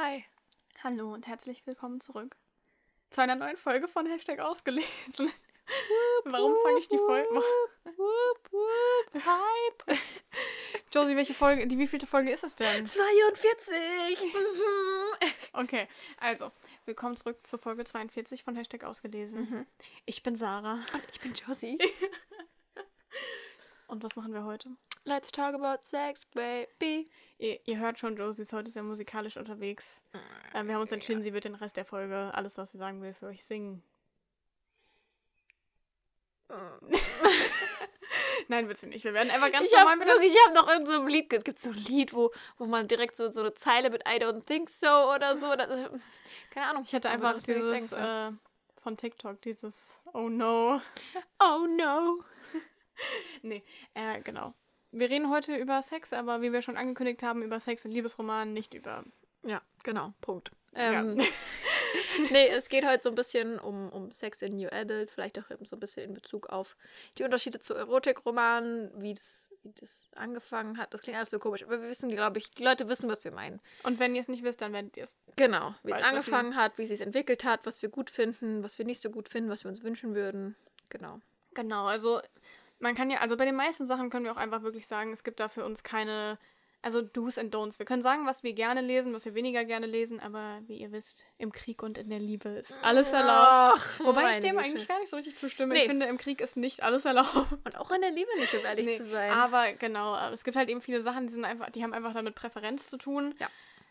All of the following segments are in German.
Hi. Hallo und herzlich willkommen zurück zu einer neuen Folge von Hashtag ausgelesen. Warum fange ich die Folge? Hype. Josie, welche Folge, die wievielte Folge ist es denn? 42. Mhm. Okay, also, willkommen zurück zur Folge 42 von Hashtag ausgelesen. Ich bin Sarah. Und ich bin Josie. Und was machen wir heute? Let's talk about sex, baby. Ihr, ihr hört schon, Josie ist heute sehr musikalisch unterwegs. Äh, wir haben uns entschieden, sie wird den Rest der Folge, alles, was sie sagen will, für euch singen. Nein, wird sie nicht. Wir werden einfach ganz ich habe normal mit der ich hab noch irgend so ein Lied, es gibt so ein Lied, wo, wo man direkt so, so eine Zeile mit I don't think so oder so. Das, keine Ahnung. Ich hatte einfach dieses äh, von TikTok, dieses Oh no. Oh no. Nee, äh, genau. Wir reden heute über Sex, aber wie wir schon angekündigt haben, über Sex in Liebesromanen, nicht über. Ja, genau, Punkt. Ja. Ähm, nee, es geht heute so ein bisschen um, um Sex in New Adult, vielleicht auch eben so ein bisschen in Bezug auf die Unterschiede zu Erotikromanen, wie das, wie das angefangen hat. Das klingt alles so komisch, aber wir wissen, glaube ich, die Leute wissen, was wir meinen. Und wenn ihr es nicht wisst, dann werdet ihr es. Genau, wie es angefangen hat, wie es sich entwickelt hat, was wir gut finden, was wir nicht so gut finden, was wir uns wünschen würden. Genau. Genau, also man kann ja, also bei den meisten Sachen können wir auch einfach wirklich sagen, es gibt da für uns keine, also Do's and Don'ts. Wir können sagen, was wir gerne lesen, was wir weniger gerne lesen, aber wie ihr wisst, im Krieg und in der Liebe ist alles erlaubt. Ach, Wobei ich dem Güte. eigentlich gar nicht so richtig zustimme. Nee. Ich finde, im Krieg ist nicht alles erlaubt. Und auch in der Liebe nicht, um ehrlich Nee, zu sein. Aber genau, es gibt halt eben viele Sachen, die sind einfach, die haben einfach damit Präferenz zu tun. Ja.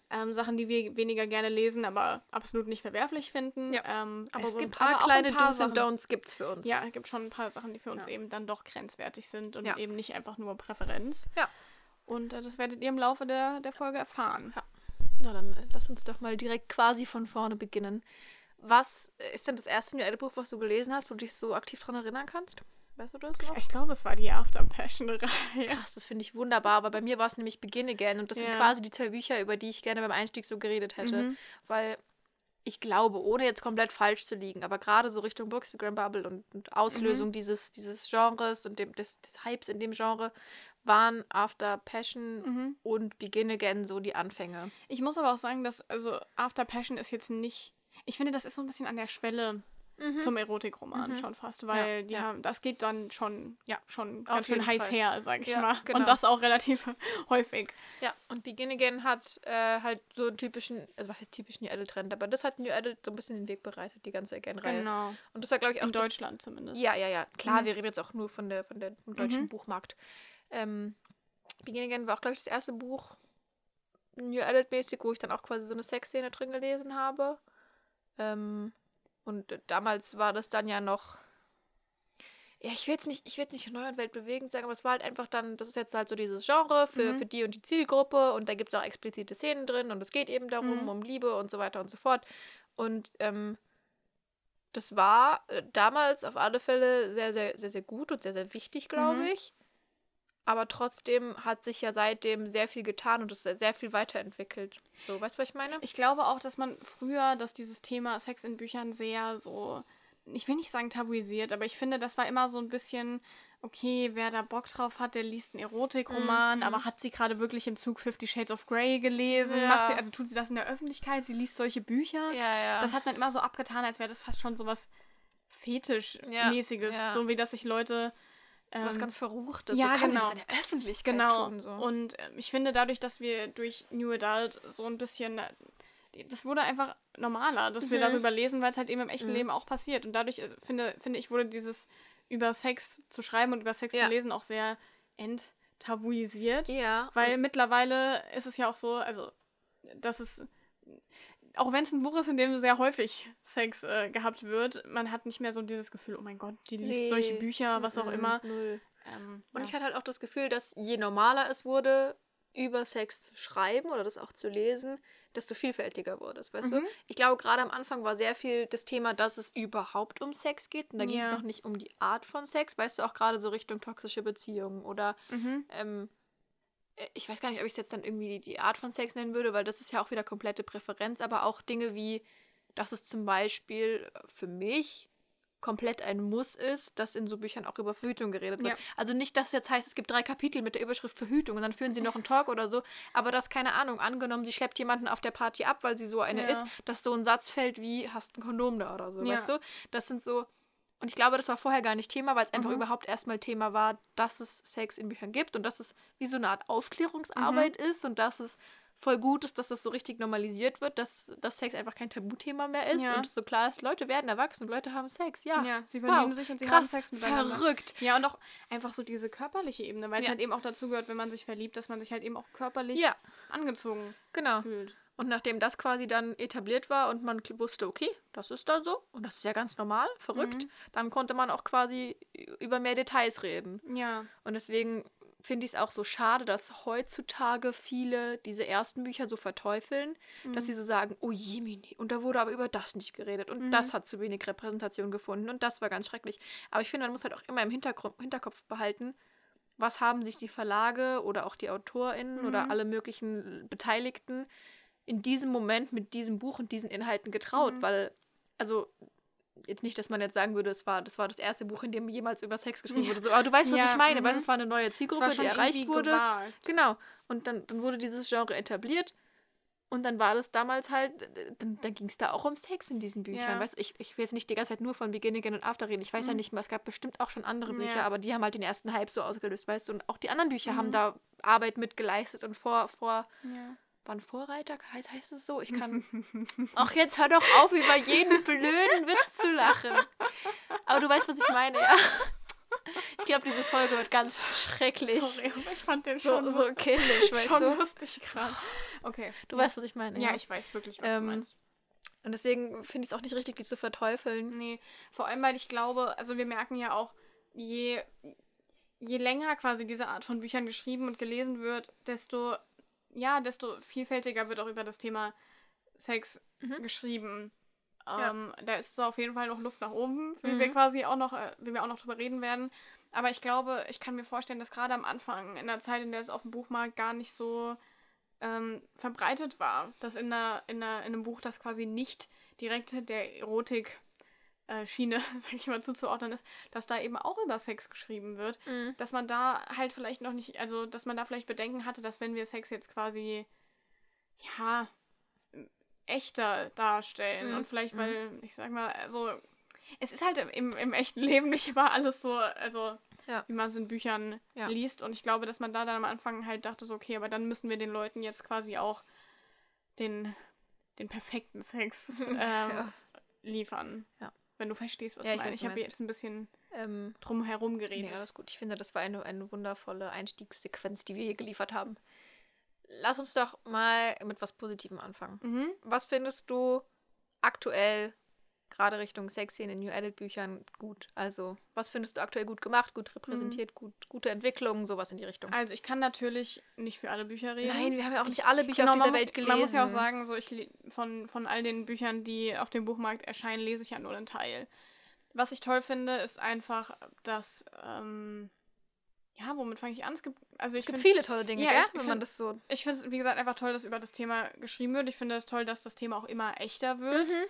Ähm, Sachen, die wir weniger gerne lesen, aber absolut nicht verwerflich finden. Ja. Ähm, aber es so ein gibt paar aber auch kleine ein paar Do's und Don'ts gibt's für uns. Ja, es gibt schon ein paar Sachen, die für uns Ja. eben dann doch grenzwertig sind und Ja. eben nicht einfach nur Präferenz. Ja. Und äh, das werdet ihr im Laufe der, der Folge erfahren. Na dann äh, lass uns doch mal direkt quasi von vorne beginnen. Was ist denn das erste New Adult Buch, was du gelesen hast, wo du dich so aktiv dran erinnern kannst? Weißt du das noch? Ich glaube, es war die After Passion-Reihe. Krass, das finde ich wunderbar. Aber bei mir war es nämlich Begin Again und das sind Ja. quasi die zwei Bücher, über die ich gerne beim Einstieg so geredet hätte. Mhm. Weil ich glaube, ohne jetzt komplett falsch zu liegen, aber gerade so Richtung Bookstagram Bubble und, und Auslösung dieses, dieses Genres und dem, des, des Hypes in dem Genre waren After Passion Mhm. und Begin Again so die Anfänge. Ich muss aber auch sagen, dass, also After Passion ist jetzt nicht. Ich finde, das ist so ein bisschen an der Schwelle zum Erotikroman schon fast, weil die ja. haben, das geht dann schon, Ja, schon auf ganz schön heiß Fall. her, sag ich Ja, mal. genau. Und das auch relativ häufig. Ja, und Begin Again hat äh, halt so einen typischen, also was heißt typischen New Adult Trend, aber das hat New Adult so ein bisschen den Weg bereitet, die ganze Again-Reihe. Genau. Und das war, glaube ich, auch In das- Deutschland zumindest. Ja, ja, ja. Klar, Mhm. wir reden jetzt auch nur von der, von der vom deutschen Mhm. Buchmarkt. Ähm, Begin Again war auch, glaube ich, das erste Buch New Adult-mäßig, wo ich dann auch quasi so eine Sexszene drin gelesen habe. Ähm, und damals war das dann ja noch. Ja, ich will jetzt nicht, ich will jetzt nicht neu und weltbewegend sagen, aber es war halt einfach dann, das ist jetzt halt so dieses Genre für, Mhm. für die und die Zielgruppe und da gibt es auch explizite Szenen drin und es geht eben darum, Mhm. um Liebe und so weiter und so fort. Und ähm, das war äh, damals auf alle Fälle sehr, sehr, sehr, sehr gut und sehr, sehr wichtig, glaube Mhm. ich. Aber trotzdem hat sich ja seitdem sehr viel getan und es ist sehr viel weiterentwickelt. So, weißt du, was ich meine? Ich glaube auch, dass man früher, dass dieses Thema Sex in Büchern sehr so, ich will nicht sagen tabuisiert, aber ich finde, das war immer so ein bisschen, okay, wer da Bock drauf hat, der liest einen Erotikroman, Mhm. aber hat sie gerade wirklich im Zug Fifty Shades of Grey gelesen? Ja. Macht sie, also tut sie das in der Öffentlichkeit? Sie liest solche Bücher? Ja, ja. Das hat man immer so abgetan, als wäre das fast schon sowas Fetischmäßiges, Ja, ja. so wie dass sich Leute so was ähm, ganz Verruchtes. ja, so kann sie genau. das in der Öffentlichkeit Genau. tun. So. Und ähm, ich finde, dadurch, dass wir durch New Adult so ein bisschen. äh, Das wurde einfach normaler, dass wir Mhm. darüber lesen, weil es halt eben im echten Mhm. Leben auch passiert. Und dadurch äh, finde, finde ich, wurde dieses über Sex zu schreiben und über Sex Ja. zu lesen auch sehr enttabuisiert. ja. Weil mittlerweile ist es ja auch so, also, dass es. Auch wenn es ein Buch ist, in dem sehr häufig Sex äh, gehabt wird, man hat nicht mehr so dieses Gefühl, oh mein Gott, die liest Nee. solche Bücher, was auch immer. Null. Ähm, Und ja. ich hatte halt auch das Gefühl, dass je normaler es wurde, über Sex zu schreiben oder das auch zu lesen, desto vielfältiger wurde es, weißt du? Mhm. Ich glaube, gerade am Anfang war sehr viel das Thema, dass es überhaupt um Sex geht. Und da ging es Ja. noch nicht um die Art von Sex, weißt du, auch gerade so Richtung toxische Beziehungen oder Mhm. ähm, äh, ich weiß gar nicht, ob ich es jetzt dann irgendwie die, die Art von Sex nennen würde, weil das ist ja auch wieder komplette Präferenz, aber auch Dinge wie, dass es zum Beispiel für mich komplett ein Muss ist, dass in so Büchern auch über Verhütung geredet wird. Ja. Also nicht, dass jetzt heißt, es gibt drei Kapitel mit der Überschrift Verhütung und dann führen sie noch einen Talk oder so, aber das, keine Ahnung, angenommen, sie schleppt jemanden auf der Party ab, weil sie so eine Ja. ist, dass so ein Satz fällt wie, hast ein Kondom da oder so, Ja. weißt du? Das sind so, und ich glaube, das war vorher gar nicht Thema, weil es einfach Mhm. überhaupt erstmal Thema war, dass es Sex in Büchern gibt und dass es wie so eine Art Aufklärungsarbeit Mhm. ist und dass es voll gut ist, dass das so richtig normalisiert wird, dass, dass Sex einfach kein Tabuthema mehr ist Ja. und es so klar ist, Leute werden erwachsen und Leute haben Sex, ja. Ja, sie verlieben Wow, sich und sie Krass, haben Sex miteinander. verrückt. Ja, und auch einfach so diese körperliche Ebene, weil es Ja. halt eben auch dazu gehört, wenn man sich verliebt, dass man sich halt eben auch körperlich Ja. angezogen Genau. fühlt. Und nachdem das quasi dann etabliert war und man wusste, okay, das ist dann so und das ist ja ganz normal, verrückt, Mhm. dann konnte man auch quasi über mehr Details reden. Ja. Und deswegen finde ich es auch so schade, dass heutzutage viele diese ersten Bücher so verteufeln, dass Mhm. sie so sagen, oh je, Mini, und da wurde aber über das nicht geredet und Mhm. das hat zu wenig Repräsentation gefunden und das war ganz schrecklich. Aber ich finde, man muss halt auch immer im Hintergrund, Hinterkopf behalten, was haben sich die Verlage oder auch die AutorInnen oder Mhm. alle möglichen Beteiligten in diesem Moment mit diesem Buch und diesen Inhalten getraut, Mhm. weil, also jetzt nicht, dass man jetzt sagen würde, es war, das war das erste Buch, in dem jemals über Sex geschrieben Ja. wurde. So, aber du weißt, was Ja, ich meine, mhm. weil es war eine neue Zielgruppe, die erreicht wurde. gewagt. Genau. Und dann, dann wurde dieses Genre etabliert. Und dann war das damals halt, dann, dann ging es da auch um Sex in diesen Büchern. Ja. Weißt ich, ich will jetzt nicht die ganze Zeit nur von Beginning and After reden. Ich weiß ja Mhm. nicht mal, es gab bestimmt auch schon andere Bücher, Ja. aber die haben halt den ersten Hype so ausgelöst, weißt du. Und auch die anderen Bücher haben Mhm. da Arbeit mit geleistet und vor, vor, Ja. Waren Vorreiter, heißt, heißt es so? Ich kann. Ach, jetzt hör doch auf, über jeden blöden Witz zu lachen. Aber du weißt, was ich meine, ja. Ich glaube, diese Folge wird ganz schrecklich. Sorry, aber ich fand den So, schon, so lustig. kindisch, weißt schon du? lustig gerade. Okay. Du weißt, was ich meine. Ja, ich weiß wirklich, was Ähm, du meinst. Und deswegen finde ich es auch nicht richtig, die zu verteufeln. Nee, vor allem, weil ich glaube, also wir merken ja auch, je, je länger quasi diese Art von Büchern geschrieben und gelesen wird, desto, ja, desto vielfältiger wird auch über das Thema Sex Mhm. geschrieben. Ja. Ähm, Da ist auf jeden Fall noch Luft nach oben, wie Mhm. wir quasi auch noch, äh, wie wir auch noch drüber reden werden. Aber ich glaube, ich kann mir vorstellen, dass gerade am Anfang, in der Zeit, in der es auf dem Buchmarkt gar nicht so ähm, verbreitet war, dass in, einer, in, einer, in einem Buch, das quasi nicht direkt der Erotik Schiene, sag ich mal, zuzuordnen ist, dass da eben auch über Sex geschrieben wird, Mhm. dass man da halt vielleicht noch nicht, also dass man da vielleicht Bedenken hatte, dass wenn wir Sex jetzt quasi, ja, echter darstellen Mhm. und vielleicht, Mhm. weil, ich sag mal, also es ist halt im, im echten Leben nicht immer alles so, also Ja. wie man es in Büchern Ja. liest und ich glaube, dass man da dann am Anfang halt dachte, so, okay, aber dann müssen wir den Leuten jetzt quasi auch den, den perfekten Sex ähm, Ja. liefern. Ja. Wenn du verstehst, was Ja, ich meine. weiß, Ich habe jetzt ein bisschen Ähm, drum herum nee, geredet. alles gut. Ich finde, das war eine, eine wundervolle Einstiegssequenz, die wir hier geliefert haben. Lass uns doch mal mit was Positivem anfangen. mhm. Was findest du aktuell, gerade Richtung Sexy in den New Edit Büchern, gut? Also, was findest du aktuell gut gemacht, gut repräsentiert, gut, gute Entwicklungen, sowas in die Richtung? Also ich kann natürlich nicht für alle Bücher reden. Nein, wir haben ja auch nicht alle Bücher Genau, auf dieser muss, Welt gelesen. Man muss ja auch sagen, so ich von, von all den Büchern, die auf dem Buchmarkt erscheinen, lese ich ja nur einen Teil. Was ich toll finde, ist einfach, dass ähm, ja, womit fange ich an? Es gibt also ich es gibt finde viele tolle Dinge, Ja, gell? ich wenn find- man das so. ich finde es wie gesagt einfach toll, dass über das Thema geschrieben wird. Ich finde es toll, dass das Thema auch immer echter wird, Mhm.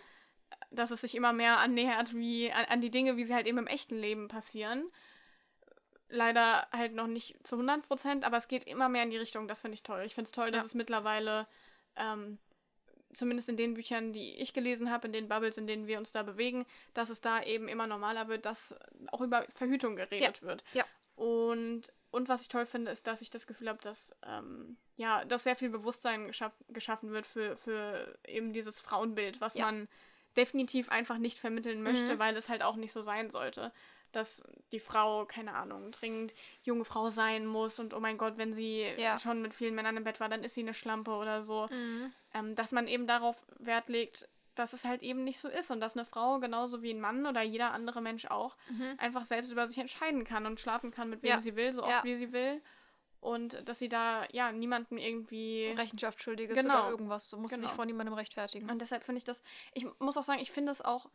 Dass es sich immer mehr annähert wie an, an die Dinge, wie sie halt eben im echten Leben passieren. Leider halt noch nicht zu 100 Prozent, aber es geht immer mehr in die Richtung. Das finde ich toll. Ich finde es toll, dass Ja. es mittlerweile, ähm, zumindest in den Büchern, die ich gelesen habe, in den Bubbles, in denen wir uns da bewegen, dass es da eben immer normaler wird, dass auch über Verhütung geredet wird. Ja. Und, und was ich toll finde, ist, dass ich das Gefühl habe, dass, ähm, ja, dass sehr viel Bewusstsein geschaff geschaffen wird für, für eben dieses Frauenbild, was Ja. man definitiv einfach nicht vermitteln möchte, Mhm. weil es halt auch nicht so sein sollte. Dass die Frau, keine Ahnung, dringend junge Frau sein muss und oh mein Gott, wenn sie Ja. schon mit vielen Männern im Bett war, dann ist sie eine Schlampe oder so. Mhm. Ähm, dass man eben darauf Wert legt, dass es halt eben nicht so ist und dass eine Frau genauso wie ein Mann oder jeder andere Mensch auch Mhm. einfach selbst über sich entscheiden kann und schlafen kann, mit wem Ja. sie will, so oft Ja. wie sie will. Und dass sie da, ja, niemanden irgendwie. Rechenschaft schuldig ist Genau. oder irgendwas. Du musst Genau. dich vor niemandem rechtfertigen. Und deshalb finde ich das, ich muss auch sagen, ich finde es auch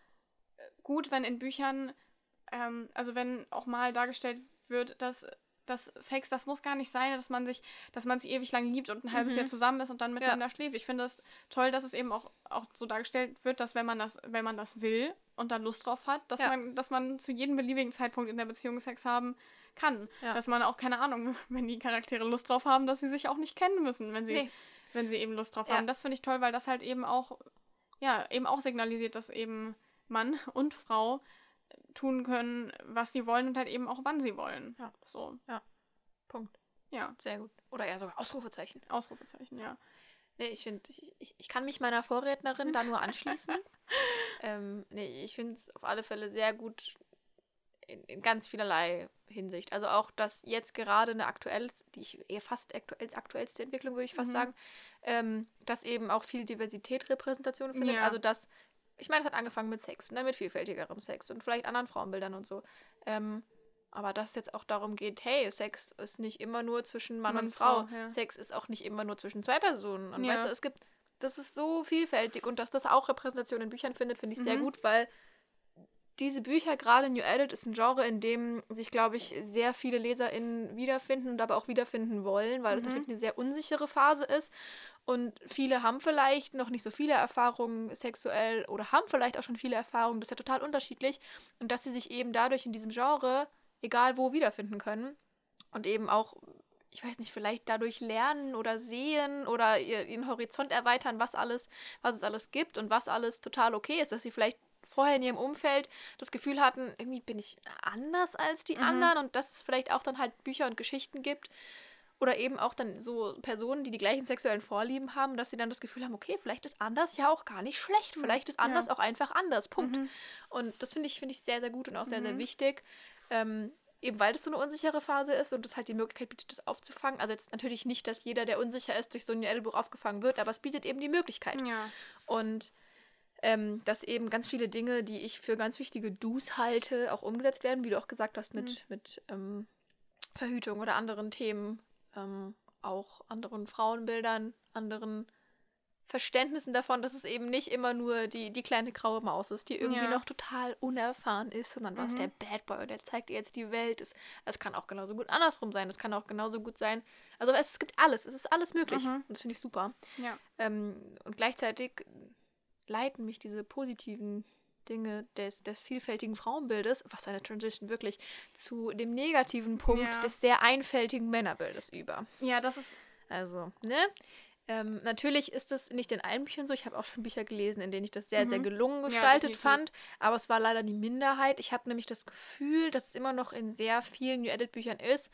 äh, gut, wenn in Büchern, ähm, also wenn auch mal dargestellt wird, dass dass Sex, das muss gar nicht sein, dass man sich, dass man sich ewig lang liebt und ein halbes Jahr zusammen ist und dann miteinander schläft. Ich finde es toll, dass es eben auch, auch so dargestellt wird, dass wenn man das, wenn man das will und dann Lust drauf hat, dass Ja. man, dass man zu jedem beliebigen Zeitpunkt in der Beziehung Sex haben kann. Ja. Dass man auch, keine Ahnung, wenn die Charaktere Lust drauf haben, dass sie sich auch nicht kennen müssen, wenn sie, Nee. wenn sie eben Lust drauf Ja. haben. Das finde ich toll, weil das halt eben auch, ja, eben auch signalisiert, dass eben Mann und Frau tun können, was sie wollen und halt eben auch wann sie wollen. Ja. So, Punkt. ja. Sehr gut. Oder eher sogar Ausrufezeichen. Ausrufezeichen, ja. Nee, ich finde, ich, ich, ich kann mich meiner Vorrednerin da nur anschließen. ähm, nee, ich finde es auf alle Fälle sehr gut in, in ganz vielerlei Hinsicht. Also auch, dass jetzt gerade eine aktuell, die ich eher fast aktuell, aktuellste Entwicklung, würde ich fast Mhm. sagen, ähm, dass eben auch viel Diversität Repräsentation findet. Ja. Also dass, ich meine, es hat angefangen mit Sex und dann mit vielfältigerem Sex und vielleicht anderen Frauenbildern und so. Ähm, aber dass es jetzt auch darum geht, hey, Sex ist nicht immer nur zwischen Mann, Mann und Frau. Frau, ja. Sex ist auch nicht immer nur zwischen zwei Personen. Und Ja. weißt du, es gibt, das ist so vielfältig und dass das auch Repräsentation in Büchern findet, finde ich sehr Mhm. gut, weil diese Bücher, gerade New Adult, ist ein Genre, in dem sich, glaube ich, sehr viele LeserInnen wiederfinden und aber auch wiederfinden wollen, weil es Mhm. natürlich eine sehr unsichere Phase ist. Und viele haben vielleicht noch nicht so viele Erfahrungen sexuell oder haben vielleicht auch schon viele Erfahrungen. Das ist ja total unterschiedlich. Und dass sie sich eben dadurch in diesem Genre, egal wo, wiederfinden können. Und eben auch, ich weiß nicht, vielleicht dadurch lernen oder sehen oder ihr- ihren Horizont erweitern, was alles, was es alles gibt und was alles total okay ist, dass sie vielleicht vorher in ihrem Umfeld das Gefühl hatten, irgendwie bin ich anders als die Mhm. anderen und dass es vielleicht auch dann halt Bücher und Geschichten gibt oder eben auch dann so Personen, die die gleichen sexuellen Vorlieben haben, dass sie dann das Gefühl haben, okay, vielleicht ist anders ja auch gar nicht schlecht, vielleicht ist anders auch einfach anders, Punkt. Mhm. Und das finde ich, finde ich sehr, sehr gut und auch sehr, sehr Mhm. wichtig. Ähm, eben weil das so eine unsichere Phase ist und es halt die Möglichkeit bietet, das aufzufangen. Also jetzt natürlich nicht, dass jeder, der unsicher ist, durch so ein Buch aufgefangen wird, aber es bietet eben die Möglichkeit. Ja. Und ähm, dass eben ganz viele Dinge, die ich für ganz wichtige Do's halte, auch umgesetzt werden, wie du auch gesagt hast, mit, Mhm. mit ähm, Verhütung oder anderen Themen, ähm, auch anderen Frauenbildern, anderen Verständnissen davon, dass es eben nicht immer nur die, die kleine graue Maus ist, die irgendwie Ja. noch total unerfahren ist, sondern was Mhm. der Bad Boy und der zeigt ihr jetzt die Welt. Es, es kann auch genauso gut andersrum sein, es kann auch genauso gut sein. Also es, gibt alles, es ist alles möglich. Mhm. Und das finde ich super. Ja. Ähm, und gleichzeitig leiten mich diese positiven Dinge des, des vielfältigen Frauenbildes, was eine Transition wirklich, zu dem negativen Punkt Ja. des sehr einfältigen Männerbildes über. Ja, das ist. Also, ne? Ähm, natürlich ist es nicht in allen Büchern so. Ich habe auch schon Bücher gelesen, in denen ich das sehr, sehr Mhm. gelungen Ja, gestaltet definitiv. fand. Aber es war leider die Minderheit. Ich habe nämlich das Gefühl, dass es immer noch in sehr vielen New Edit-Büchern ist.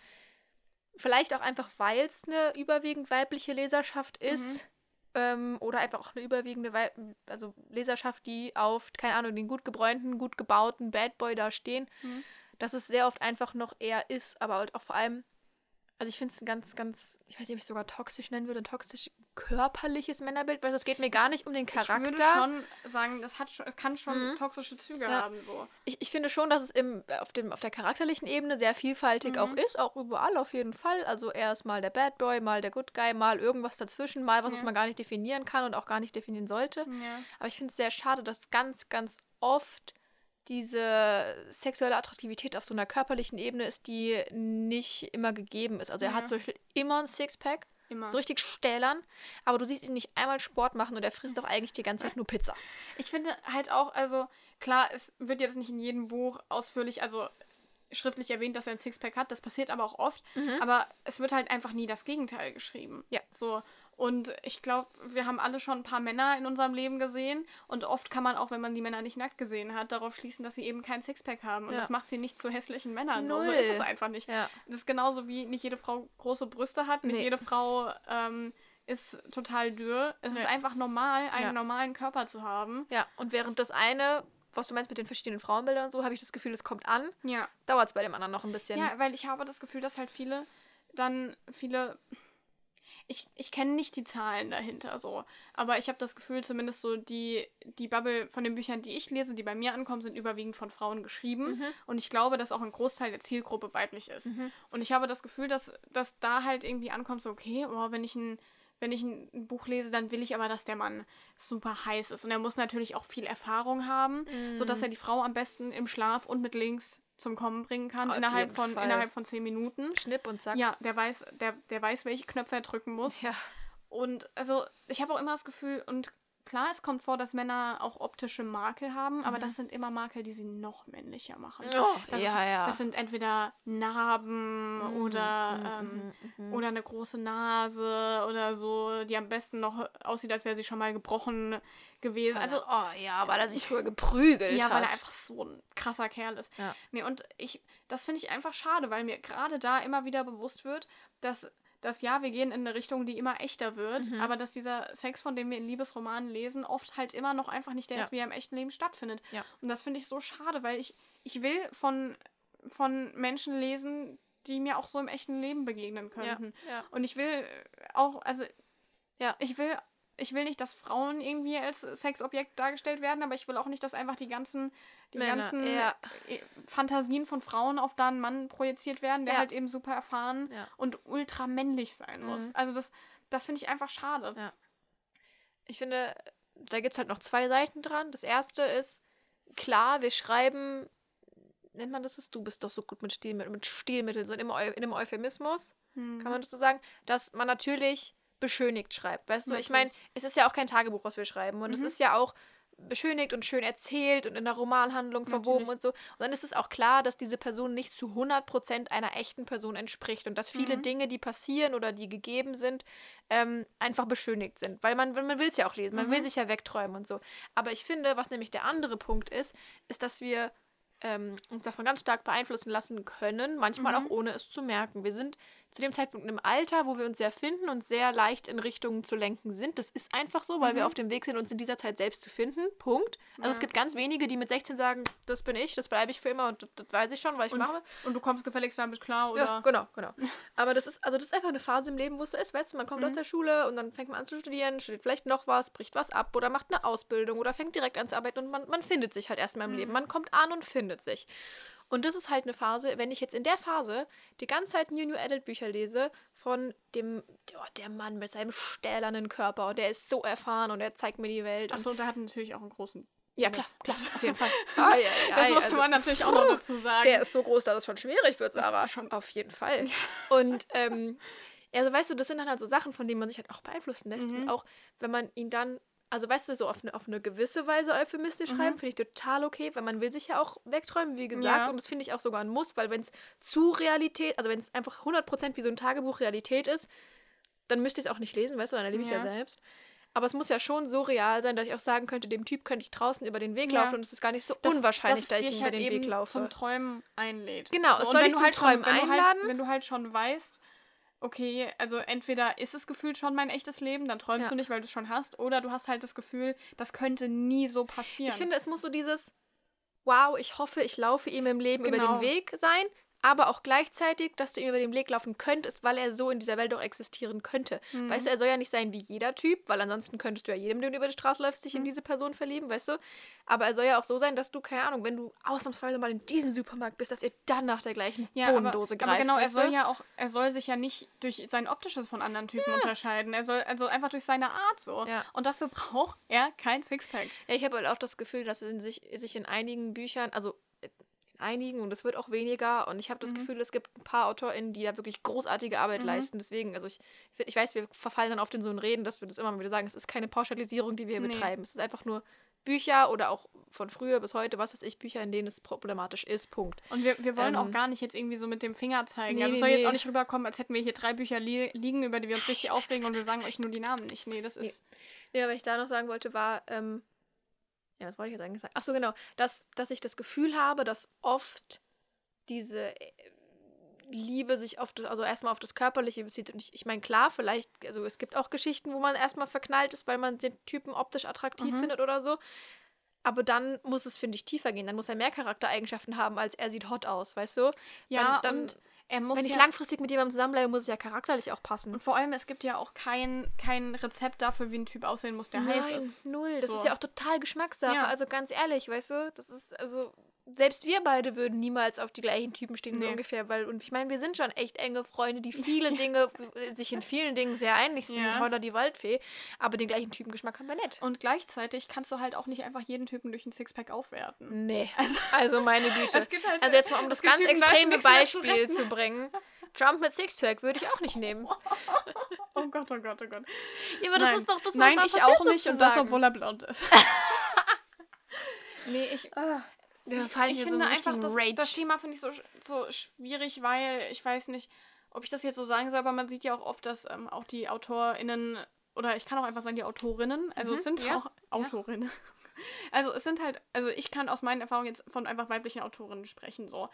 Vielleicht auch einfach, weil es eine überwiegend weibliche Leserschaft Mhm. Ähm, oder einfach auch eine überwiegende Weib also Leserschaft, die auf, keine Ahnung, den gut gebräunten, gut gebauten Bad Boy da stehen. Mhm. Dass es sehr oft einfach noch eher ist, aber halt auch vor allem also ich finde es ein ganz, ganz, ich weiß nicht, ob ich es sogar toxisch nennen würde, ein toxisch körperliches Männerbild, weil es geht mir gar nicht um den Charakter. Ich würde schon sagen, das hat schon, es kann schon Mhm. toxische Züge Ja. haben. So. ich, ich finde schon, dass es im, auf, dem, auf der charakterlichen Ebene sehr vielfältig Mhm. auch ist, auch überall auf jeden Fall. Also er ist mal der Bad Boy, mal der Good Guy, mal irgendwas dazwischen, mal was, was Ja. man gar nicht definieren kann und auch gar nicht definieren sollte. Ja. Aber ich finde es sehr schade, dass ganz, ganz oft diese sexuelle Attraktivität auf so einer körperlichen Ebene ist, die nicht immer gegeben ist. Also er hat zum Beispiel immer ein Sixpack, Immer. so richtig stählern, aber du siehst ihn nicht einmal Sport machen und er frisst doch eigentlich die ganze Zeit nur Pizza. Ich finde halt auch, also klar, es wird jetzt nicht in jedem Buch ausführlich, also schriftlich erwähnt, dass er ein Sixpack hat. Das passiert aber auch oft. Aber es wird halt einfach nie das Gegenteil geschrieben. Ja. So. Und ich glaube, wir haben alle schon ein paar Männer in unserem Leben gesehen. Und oft kann man auch, wenn man die Männer nicht nackt gesehen hat, darauf schließen, dass sie eben kein Sixpack haben. Und Ja. das macht sie nicht zu hässlichen Männern. So, so Null. ist es einfach nicht. Ja. Das ist genauso wie nicht jede Frau große Brüste hat, nicht Nee. jede Frau ähm, ist total dürr. Es ist Nee. einfach normal, einen Ja. normalen Körper zu haben. Ja, und während das eine, was du meinst mit den verschiedenen Frauenbildern und so, habe ich das Gefühl, es kommt an, Ja. dauert es bei dem anderen noch ein bisschen. Ja, weil ich habe das Gefühl, dass halt viele dann viele. Ich, ich kenne nicht die Zahlen dahinter so, aber ich habe das Gefühl, zumindest so die, die Bubble von den Büchern, die ich lese, die bei mir ankommen, sind überwiegend von Frauen geschrieben. Mhm. Und ich glaube, dass auch ein Großteil der Zielgruppe weiblich ist. Und ich habe das Gefühl, dass, dass da halt irgendwie ankommt, so, okay, oh, wenn ich ein wenn ich ein, ein Buch lese, dann will ich aber, dass der Mann super heiß ist. Und er muss natürlich auch viel Erfahrung haben, Mhm. sodass er die Frau am besten im Schlaf und mit links zum Kommen bringen kann, Auf innerhalb von, Fall. innerhalb von zehn Minuten. Schnipp und zack. Ja, der weiß, der, der weiß, welche Knöpfe er drücken muss. Ja. Und also, ich habe auch immer das Gefühl, und klar, es kommt vor, dass Männer auch optische Makel haben, aber das sind immer Makel, die sie noch männlicher machen. Mhm. Oh, Das, ja, ja. das sind entweder Narben Mhm, oder, mhm, ähm, mhm, mhm. oder eine große Nase oder so, die am besten noch aussieht, als wäre sie schon mal gebrochen gewesen. Also, Also, oh ja, weil er sich früher geprügelt ja, hat. weil er einfach so ein krasser Kerl ist. Ja. Nee, und ich, das finde ich einfach schade, weil mir gerade da immer wieder bewusst wird, dass, dass ja, wir gehen in eine Richtung, die immer echter wird, Mhm. aber dass dieser Sex, von dem wir in Liebesromanen lesen, oft halt immer noch einfach nicht der Ja. ist, wie er im echten Leben stattfindet. Ja. Und das finde ich so schade, weil ich, ich will von, von Menschen lesen, die mir auch so im echten Leben begegnen könnten. ja. Und ich will auch, also, Ja. ich will, ich will nicht, dass Frauen irgendwie als Sexobjekt dargestellt werden, aber ich will auch nicht, dass einfach die ganzen, die Männer, ganzen ja. äh, Fantasien von Frauen auf da einen Mann projiziert werden, der Ja. halt eben super erfahren Ja. und ultra männlich sein muss. Mhm. Also das, das finde ich einfach schade. Ich finde, da gibt es halt noch zwei Seiten dran. Das erste ist, klar, wir schreiben, nennt man das, es? du bist doch so gut mit Stilmitteln, mit Stilmitteln, so in einem, Eu in einem Euphemismus, Hm. kann man das so sagen, dass man natürlich beschönigt schreibt. Weißt du, ich meine, es ist ja auch kein Tagebuch, was wir schreiben. Und es Mhm. ist ja auch beschönigt und schön erzählt und in der Romanhandlung verwoben Natürlich. und so. Und dann ist es auch klar, dass diese Person nicht zu 100% einer echten Person entspricht und dass viele Mhm. Dinge, die passieren oder die gegeben sind, ähm, einfach beschönigt sind. Weil man, man will es ja auch lesen, man will Mhm. sich ja wegträumen und so. Aber ich finde, was nämlich der andere Punkt ist, ist, dass wir ähm, uns davon ganz stark beeinflussen lassen können, manchmal Mhm. auch ohne es zu merken. Wir sind zu dem Zeitpunkt in einem Alter, wo wir uns sehr finden und sehr leicht in Richtungen zu lenken sind. Das ist einfach so, weil wir Mhm. auf dem Weg sind, uns in dieser Zeit selbst zu finden. Punkt. Also es Ja. gibt ganz wenige, die mit 16 sagen, das bin ich, das bleibe ich für immer und das, das weiß ich schon, weil ich Und, mache. und du kommst gefälligst damit klar, oder? Ja, genau, genau. Aber das ist, also das ist einfach eine Phase im Leben, wo es so ist, weißt du, man kommt aus Mhm. der Schule und dann fängt man an zu studieren, studiert vielleicht noch was, bricht was ab oder macht eine Ausbildung oder fängt direkt an zu arbeiten und man, man findet sich halt erstmal im Leben. Mhm. Man kommt an und findet sich. Und das ist halt eine Phase, wenn ich jetzt in der Phase die ganze Zeit New New Adult Bücher lese von dem, oh, der Mann mit seinem stählernen Körper und der ist so erfahren und er zeigt mir die Welt. Und, Achso, der hat natürlich auch einen großen. ja, klar, klar, auf jeden Fall. Ah, ja, ja, Das muss also- man natürlich auch noch dazu sagen. der ist so groß, dass es schon schwierig wird, aber schon- auf jeden Fall. Und ähm, also weißt du, das sind dann halt so Sachen, von denen man sich halt auch beeinflussen lässt. Mhm. Und auch wenn man ihn dann, also weißt du, so auf eine, auf eine gewisse Weise euphemistisch Mhm. schreiben, finde ich total okay, weil man will sich ja auch wegträumen, wie gesagt. Ja. Und das finde ich auch sogar ein Muss, weil wenn es zu Realität, also wenn es einfach 100% wie so ein Tagebuch Realität ist, dann müsste ich es auch nicht lesen, weißt du, dann erlebe ich es ja. Ja. selbst. Aber es muss ja schon so real sein, dass ich auch sagen könnte, dem Typ könnte ich draußen über den Weg Ja. laufen und es ist gar nicht so Das- unwahrscheinlich, es dass ich über halt den eben Weg laufe. zum Träumen einlädt. Genau, es und soll dich du zum halt Träumen wenn du einladen. Halt, wenn du halt schon weißt, okay, also entweder ist es gefühlt schon mein echtes Leben, dann träumst Ja. du nicht, weil du es schon hast, oder du hast halt das Gefühl, das könnte nie so passieren. Ich finde, es muss so dieses, wow, ich hoffe, ich laufe ihm im Leben über Genau. den Weg sein, aber auch gleichzeitig, dass du ihm über den Weg laufen könntest, weil er so in dieser Welt auch existieren könnte. Mhm. Weißt du, er soll ja nicht sein wie jeder Typ, weil ansonsten könntest du ja jedem, den du über die Straße läufst, sich in Mhm. diese Person verlieben, weißt du? Aber er soll ja auch so sein, dass du, keine Ahnung, wenn du ausnahmsweise mal in diesem Supermarkt bist, dass ihr dann nach der gleichen ja, Bohnendose aber, greift. aber genau, er weißt du? soll ja auch, er soll sich ja nicht durch sein Optisches von anderen Typen unterscheiden. Er soll also einfach durch seine Art so. Ja. Und dafür braucht er kein Sixpack. Ja, ich habe halt auch das Gefühl, dass in sich, sich in einigen Büchern, also in einigen, und es wird auch weniger, und ich habe das Mhm. Gefühl, es gibt ein paar AutorInnen, die da wirklich großartige Arbeit Mhm. leisten. Deswegen, also ich, ich weiß, wir verfallen dann oft in so ein Reden, dass wir das immer wieder sagen, es ist keine Pauschalisierung, die wir hier Nee. betreiben. Es ist einfach nur Bücher oder auch von früher bis heute, was weiß ich, Bücher, in denen es problematisch ist, Punkt. Und wir, wir wollen auch Ähm, gar nicht jetzt irgendwie so mit dem Finger zeigen. Nee, also es nee, soll jetzt nee. auch nicht rüberkommen, als hätten wir hier drei Bücher li liegen, über die wir uns richtig aufregen und wir sagen euch nur die Namen nicht. Nee, das ist. Ja, was ich da noch sagen wollte, war, ähm, ja, was wollte ich jetzt eigentlich sagen? Achso, genau, dass, dass ich das Gefühl habe, dass oft diese äh, Liebe sich auf das, also erstmal auf das Körperliche bezieht. Und ich, ich meine, klar, vielleicht, also es gibt auch Geschichten, wo man erstmal verknallt ist, weil man den Typen optisch attraktiv Mhm. findet oder so. Aber dann muss es, finde ich, tiefer gehen. Dann muss er mehr Charaktereigenschaften haben, als er sieht hot aus, weißt du? Ja, dann, und er muss wenn ich ja, langfristig mit jemandem zusammenbleibe, muss es ja charakterlich auch passen. Und vor allem, es gibt ja auch kein, kein Rezept dafür, wie ein Typ aussehen muss, der Nein, heiß ist. null. Das So. ist ja auch total Geschmackssache. Ja. Also ganz ehrlich, weißt du, das ist also selbst wir beide würden niemals auf die gleichen Typen stehen, so Nee. ungefähr, weil, und ich meine, wir sind schon echt enge Freunde, die viele Dinge, sich in vielen Dingen sehr einig sind, Ja. Holla die Waldfee, aber den gleichen Typengeschmack haben wir nicht. Und gleichzeitig kannst du halt auch nicht einfach jeden Typen durch ein Sixpack aufwerten. Nee. Also, Also meine Güte. Es gibt halt- also jetzt mal, um das ganz Typen, extreme zu Beispiel retten. zu bringen. Trump mit Sixpack würde ich auch nicht nehmen. oh Gott, oh Gott, oh Gott. Ja, aber das Nein. ist doch das, was Nein, da ich passiert, auch nicht und das, sozusagen. obwohl er blond ist. nee, ich, Wir fallen ich hier finde so einfach, das, Rage. das Thema finde ich so, so schwierig, weil ich weiß nicht, ob ich das jetzt so sagen soll, aber man sieht ja auch oft, dass ähm, auch die AutorInnen, oder ich kann auch einfach sagen, die Autorinnen, also es Mhm, sind ja, auch Autorinnen. Also es sind halt, also ich kann aus meinen Erfahrungen jetzt von einfach weiblichen Autorinnen sprechen, so.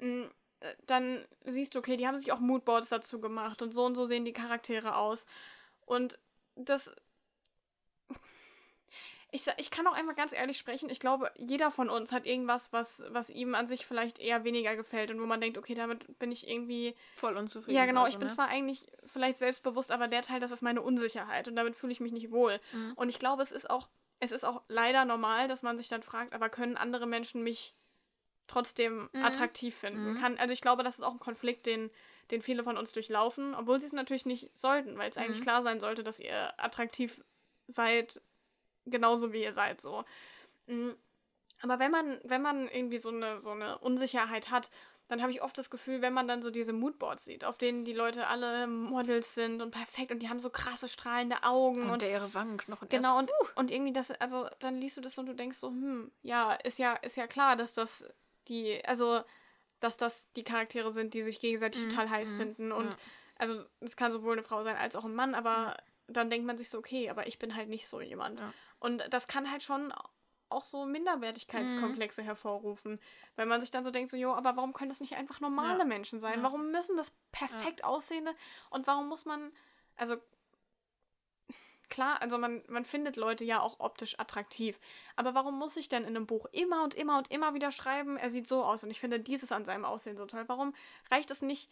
Mm, äh, Dann siehst du, okay, die haben sich auch Moodboards dazu gemacht und so und so sehen die Charaktere aus. Und das ich, ich kann auch einfach ganz ehrlich sprechen. Ich glaube, jeder von uns hat irgendwas, was, was ihm an sich vielleicht eher weniger gefällt und wo man denkt, okay, damit bin ich irgendwie. Voll unzufrieden. Ja, genau, oder ich bin ne? zwar eigentlich vielleicht selbstbewusst, aber der Teil, das ist meine Unsicherheit und damit fühle ich mich nicht wohl. Mhm. Und ich glaube, es ist auch, es ist auch leider normal, dass man sich dann fragt, aber können andere Menschen mich trotzdem Mhm. attraktiv finden? Mhm. Kann, also ich glaube, das ist auch ein Konflikt, den, den viele von uns durchlaufen, obwohl sie es natürlich nicht sollten, weil es eigentlich Mhm. klar sein sollte, dass ihr attraktiv seid, genauso wie ihr seid, so. Mm, Aber wenn man, wenn man irgendwie so eine, so eine Unsicherheit hat, dann habe ich oft das Gefühl, wenn man dann so diese Moodboards sieht, auf denen die Leute alle Models sind und perfekt und die haben so krasse strahlende Augen Und, und, ihre Wangen knochen genau und, und irgendwie das, also dann liest du das und du denkst so, hm, ja, ist ja, ist ja klar, dass das die, also dass das die Charaktere sind, die sich gegenseitig Mhm, total heiß mhm, finden und ja. also es kann sowohl eine Frau sein als auch ein Mann, aber dann denkt man sich so, okay, aber ich bin halt nicht so jemand. Ja. Und das kann halt schon auch so Minderwertigkeitskomplexe hervorrufen, weil man sich dann so denkt, so, jo, aber warum können das nicht einfach normale Ja. Menschen sein? Ja. Warum müssen das perfekt aussehende und warum muss man, also klar, also man, man findet Leute ja auch optisch attraktiv, aber warum muss ich denn in einem Buch immer und immer und immer wieder schreiben, er sieht so aus und ich finde dieses an seinem Aussehen so toll? Warum reicht es nicht,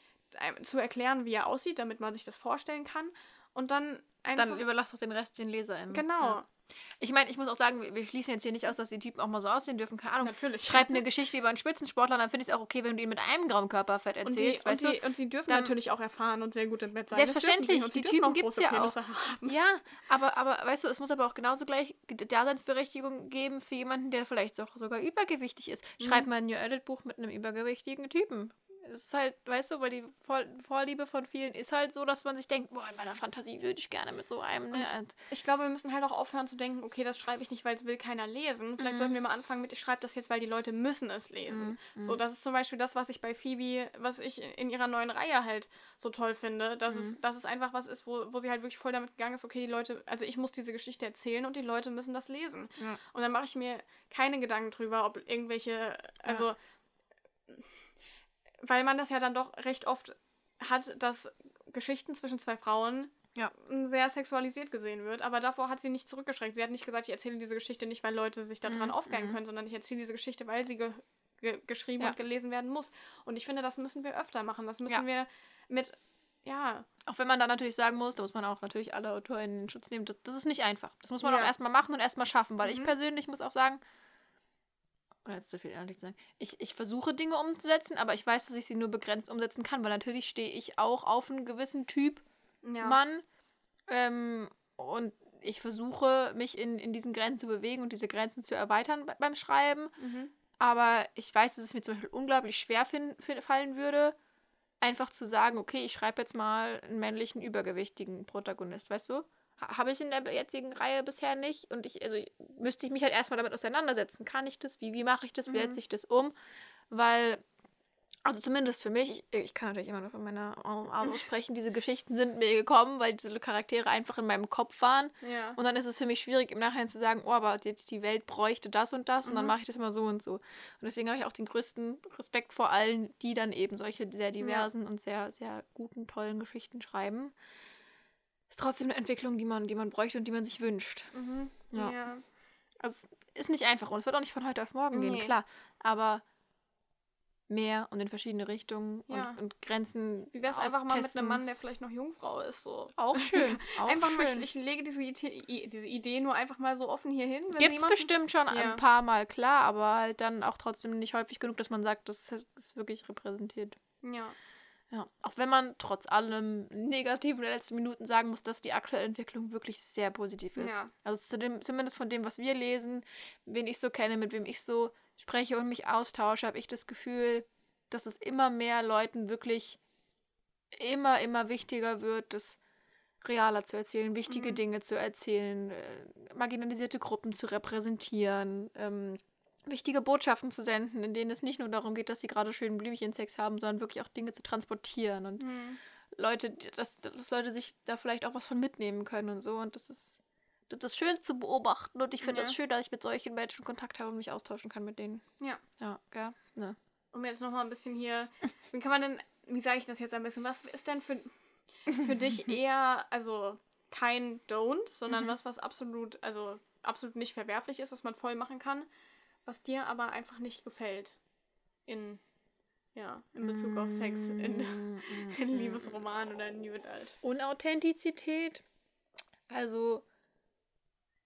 zu erklären, wie er aussieht, damit man sich das vorstellen kann und dann einfach... Dann überlass doch den Rest den LeserInnen. genau, Ja. Ich meine, ich muss auch sagen, wir, schließen jetzt hier nicht aus, dass die Typen auch mal so aussehen dürfen. Keine Ahnung. natürlich. Schreib eine Geschichte über einen Spitzensportler, dann finde ich es auch okay, wenn du ihn mit einem grauen Körperfett Und, die, erzählst, und, die, und sie dürfen Dann- natürlich auch erfahren und sehr gut im Bett sein. Selbstverständlich. Und die Typen auch gibt's große ja auch. Haben. Ja, aber, aber weißt du, es muss aber auch genauso gleich Daseinsberechtigung geben für jemanden, der vielleicht auch sogar übergewichtig ist. Schreib Mhm. mal ein New Edit Buch mit einem übergewichtigen Typen. Es ist halt, weißt du, weil die Vor Vorliebe von vielen ist halt so, dass man sich denkt, boah, in meiner Fantasie würde ich gerne mit so einem, ne? Und Ich glaube, wir müssen halt auch aufhören zu denken, okay, das schreibe ich nicht, weil es will keiner lesen. Vielleicht Mhm. sollten wir mal anfangen mit, ich schreibe das jetzt, weil die Leute müssen es lesen. Mhm, So, das ist zum Beispiel das, was ich bei Phoebe, was ich in ihrer neuen Reihe halt so toll finde, dass, Mhm. es, dass es einfach was ist, wo, wo sie halt wirklich voll damit gegangen ist, okay, die Leute, also ich muss diese Geschichte erzählen und die Leute müssen das lesen. Ja. Und dann mache ich mir keine Gedanken drüber, ob irgendwelche, also, weil man das ja dann doch recht oft hat, dass Geschichten zwischen zwei Frauen Ja. sehr sexualisiert gesehen wird, aber davor hat sie nicht zurückgeschreckt. Sie hat nicht gesagt, ich erzähle diese Geschichte nicht, weil Leute sich daran Mhm, aufgeilen mhm. können, sondern ich erzähle diese Geschichte, weil sie ge ge geschrieben Ja. und gelesen werden muss. Und ich finde, das müssen wir öfter machen. Das müssen Ja. wir mit, ja, Auch wenn man dann natürlich sagen muss, da muss man auch natürlich alle AutorInnen in Schutz nehmen, das, das ist nicht einfach. Das muss man Ja. auch erstmal machen und erstmal schaffen, weil ich Mhm. persönlich muss auch sagen, oder jetzt zu viel ehrlich zu sagen, ich, ich versuche Dinge umzusetzen, aber ich weiß, dass ich sie nur begrenzt umsetzen kann, weil natürlich stehe ich auch auf einen gewissen Typ ja. Mann ähm, und ich versuche, mich in, in diesen Grenzen zu bewegen und diese Grenzen zu erweitern be- beim Schreiben. Mhm. Aber ich weiß, dass es mir zum Beispiel unglaublich schwer fallen würde, einfach zu sagen, okay, ich schreibe jetzt mal einen männlichen, übergewichtigen Protagonist, weißt du? Ha- Habe ich in der jetzigen Reihe bisher nicht. Und ich, also müsste ich mich halt erstmal damit auseinandersetzen. Kann ich das? Wie, wie mache ich das? Wie Mhm. setze ich das um? Weil, also zumindest für mich, ich, ich kann natürlich immer nur von meiner Augen sprechen, diese Geschichten sind mir gekommen, weil diese Charaktere einfach in meinem Kopf waren. Ja. Und dann ist es für mich schwierig, im Nachhinein zu sagen, oh, aber die, die Welt bräuchte das und das und dann Mhm. mache ich das immer so und so. Und deswegen habe ich auch den größten Respekt vor allen, die dann eben solche sehr diversen und sehr, sehr guten, tollen Geschichten schreiben. Ist trotzdem eine Entwicklung, die man, die man bräuchte und die man sich wünscht. Mhm. Ja. ja. Also es ist nicht einfach und es wird auch nicht von heute auf morgen Nee. gehen, klar. Aber mehr und in verschiedene Richtungen Ja. und, und Grenzen. Wie wäre es einfach mal mit einem Mann, der vielleicht noch Jungfrau ist? So. Auch schön. Auch einfach mal, schön. ich, ich lege diese Idee, diese Idee nur einfach mal so offen hier hin. Gibt's jemand- bestimmt schon Ja. ein paar Mal, klar, aber halt dann auch trotzdem nicht häufig genug, dass man sagt, das ist wirklich repräsentiert. Ja. Ja, auch wenn man trotz allem Negativen der letzten Minuten sagen muss, dass die aktuelle Entwicklung wirklich sehr positiv ist. Ja. Also zu dem, zumindest von dem, was wir lesen, wen ich so kenne, mit wem ich so spreche und mich austausche, habe ich das Gefühl, dass es immer mehr Leuten wirklich immer, immer wichtiger wird, das realer zu erzählen, wichtige Mhm. Dinge zu erzählen, äh, marginalisierte Gruppen zu repräsentieren, ähm, wichtige Botschaften zu senden, in denen es nicht nur darum geht, dass sie gerade schön Blümchensex haben, sondern wirklich auch Dinge zu transportieren und Mhm. Leute, dass, dass Leute sich da vielleicht auch was von mitnehmen können und so. Und das ist, das ist schön zu beobachten und ich finde es Ja. schön, dass ich mit solchen Menschen Kontakt habe und mich austauschen kann mit denen. Ja. Ja, gell? Ne. Um jetzt nochmal ein bisschen hier. Wie kann man denn, wie sage ich das jetzt ein bisschen? Was ist denn für, für dich eher, also kein Don't, sondern Mhm. was, was absolut, also absolut nicht verwerflich ist, was man voll machen kann, was dir aber einfach nicht gefällt? In, ja, in Bezug auf Sex in, Mm, in Liebesroman oder in New Adult. Unauthentizität. Also,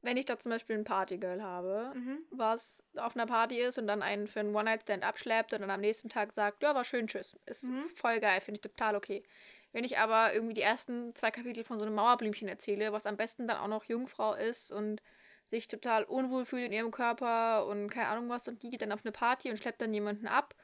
wenn ich da zum Beispiel ein Partygirl habe, Mhm. was auf einer Party ist und dann einen für einen One-Night-Stand abschleppt und dann am nächsten Tag sagt, ja, war schön, tschüss. Ist Mhm. voll geil, finde ich total okay. Wenn ich aber irgendwie die ersten zwei Kapitel von so einem Mauerblümchen erzähle, was am besten dann auch noch Jungfrau ist und sich total unwohl fühlt in ihrem Körper und keine Ahnung was und die geht dann auf eine Party und schleppt dann jemanden ab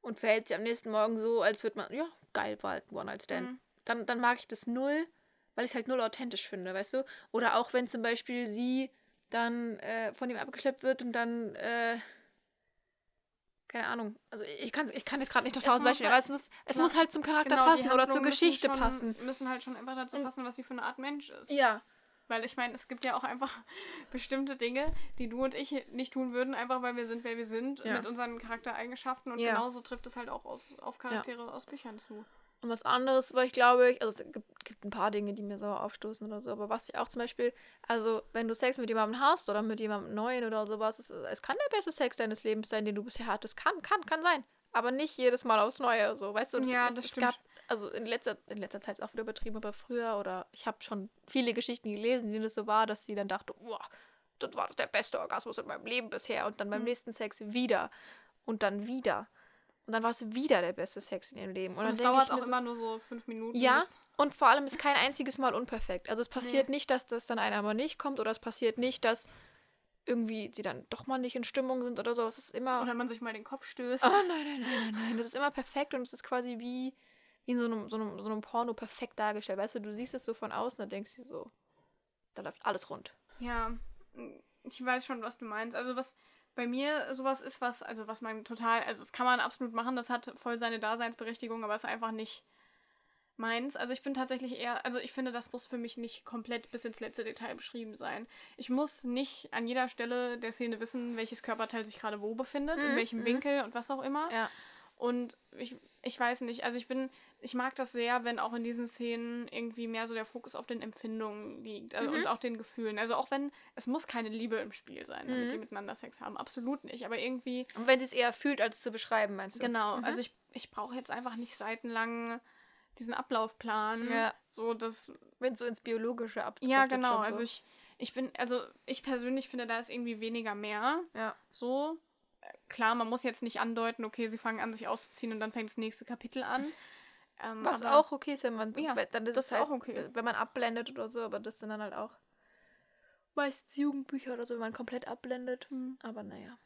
und verhält sich am nächsten Morgen so, als würde man, ja, geil, war halt ein One-Night-Stand. Mhm. Dann, dann mag ich das null, weil ich es halt null authentisch finde, weißt du? Oder auch wenn zum Beispiel sie dann äh, von ihm abgeschleppt wird und dann, äh, keine Ahnung, also ich kann, ich kann jetzt gerade nicht noch tausend Beispiele, halt- aber es muss, es klar, muss halt zum Charakter Genau, passen oder zur Handlungen müssen Geschichte schon, passen. Müssen halt schon einfach dazu passen, was sie für eine Art Mensch ist. Ja, Weil ich meine, es gibt ja auch einfach bestimmte Dinge, die du und ich nicht tun würden, einfach weil wir sind, wer wir sind, Ja. mit unseren Charaktereigenschaften. Und Ja. genauso trifft es halt auch aus, auf Charaktere aus Büchern zu. Und was anderes, weil ich glaube, ich, also es gibt, gibt ein paar Dinge, die mir sauer aufstoßen oder so, aber was ich auch zum Beispiel, also wenn du Sex mit jemandem hast oder mit jemandem Neuen oder sowas, es, es kann der beste Sex deines Lebens sein, den du bisher hattest. Kann, kann, kann sein. Aber nicht jedes Mal aufs Neue, so, weißt du? Ja, das es stimmt. Gab, also in letzter, in letzter Zeit ist auch wieder übertrieben, aber früher oder ich habe schon viele Geschichten gelesen, in denen es so war, dass sie dann dachte, boah, das war der beste Orgasmus in meinem Leben bisher und dann beim Mhm. nächsten Sex wieder und dann wieder. Und dann war es wieder der beste Sex in ihrem Leben. Und, Und es dauert mir auch so, immer nur so fünf Minuten. ja, und vor allem ist kein einziges Mal unperfekt. Also es passiert nicht, dass das dann einer mal nicht kommt oder es passiert nicht, dass irgendwie sie dann doch mal nicht in Stimmung sind oder so. Es ist immer. Oder man sich mal den Kopf stößt. oh nein, nein, nein, nein, nein. Das ist immer perfekt und es ist quasi wie, wie in so einem, so, einem, so einem Porno perfekt dargestellt. Weißt du, du siehst es so von außen und denkst dir so, da läuft alles rund. Ja, ich weiß schon, was du meinst. Also was bei mir sowas ist, was, also was man total, also das kann man absolut machen, das hat voll seine Daseinsberechtigung, aber es ist einfach nicht meins. Also ich bin tatsächlich eher, also ich finde, das muss für mich nicht komplett bis ins letzte Detail beschrieben sein. Ich muss nicht an jeder Stelle der Szene wissen, welches Körperteil sich gerade wo befindet, in Mhm, welchem mhm. Winkel und was auch immer. Ja. Und ich, ich weiß nicht, also ich bin, ich mag das sehr, wenn auch in diesen Szenen irgendwie mehr so der Fokus auf den Empfindungen liegt also, Mhm. und auch den Gefühlen. Also auch wenn, es muss keine Liebe im Spiel sein, damit Mhm. sie miteinander Sex haben, absolut nicht. Aber irgendwie, Und wenn sie es eher fühlt, als zu beschreiben, meinst du? genau, Mhm. also ich, ich brauche jetzt einfach nicht seitenlang diesen Ablaufplan. Ja. So, das, Wenn es so ins Biologische abdriftet. ja genau, so. also ich, ich bin, also ich persönlich finde, da ist irgendwie weniger mehr. Ja. So, klar, man muss jetzt nicht andeuten, okay, sie fangen an, sich auszuziehen und dann fängt das nächste Kapitel an. Ähm, Was auch okay ist, wenn man. Ja, dann ist das es halt, auch okay. Wenn man abblendet oder so, aber das sind dann halt auch meistens Jugendbücher oder so, wenn man komplett abblendet. Hm. Aber naja.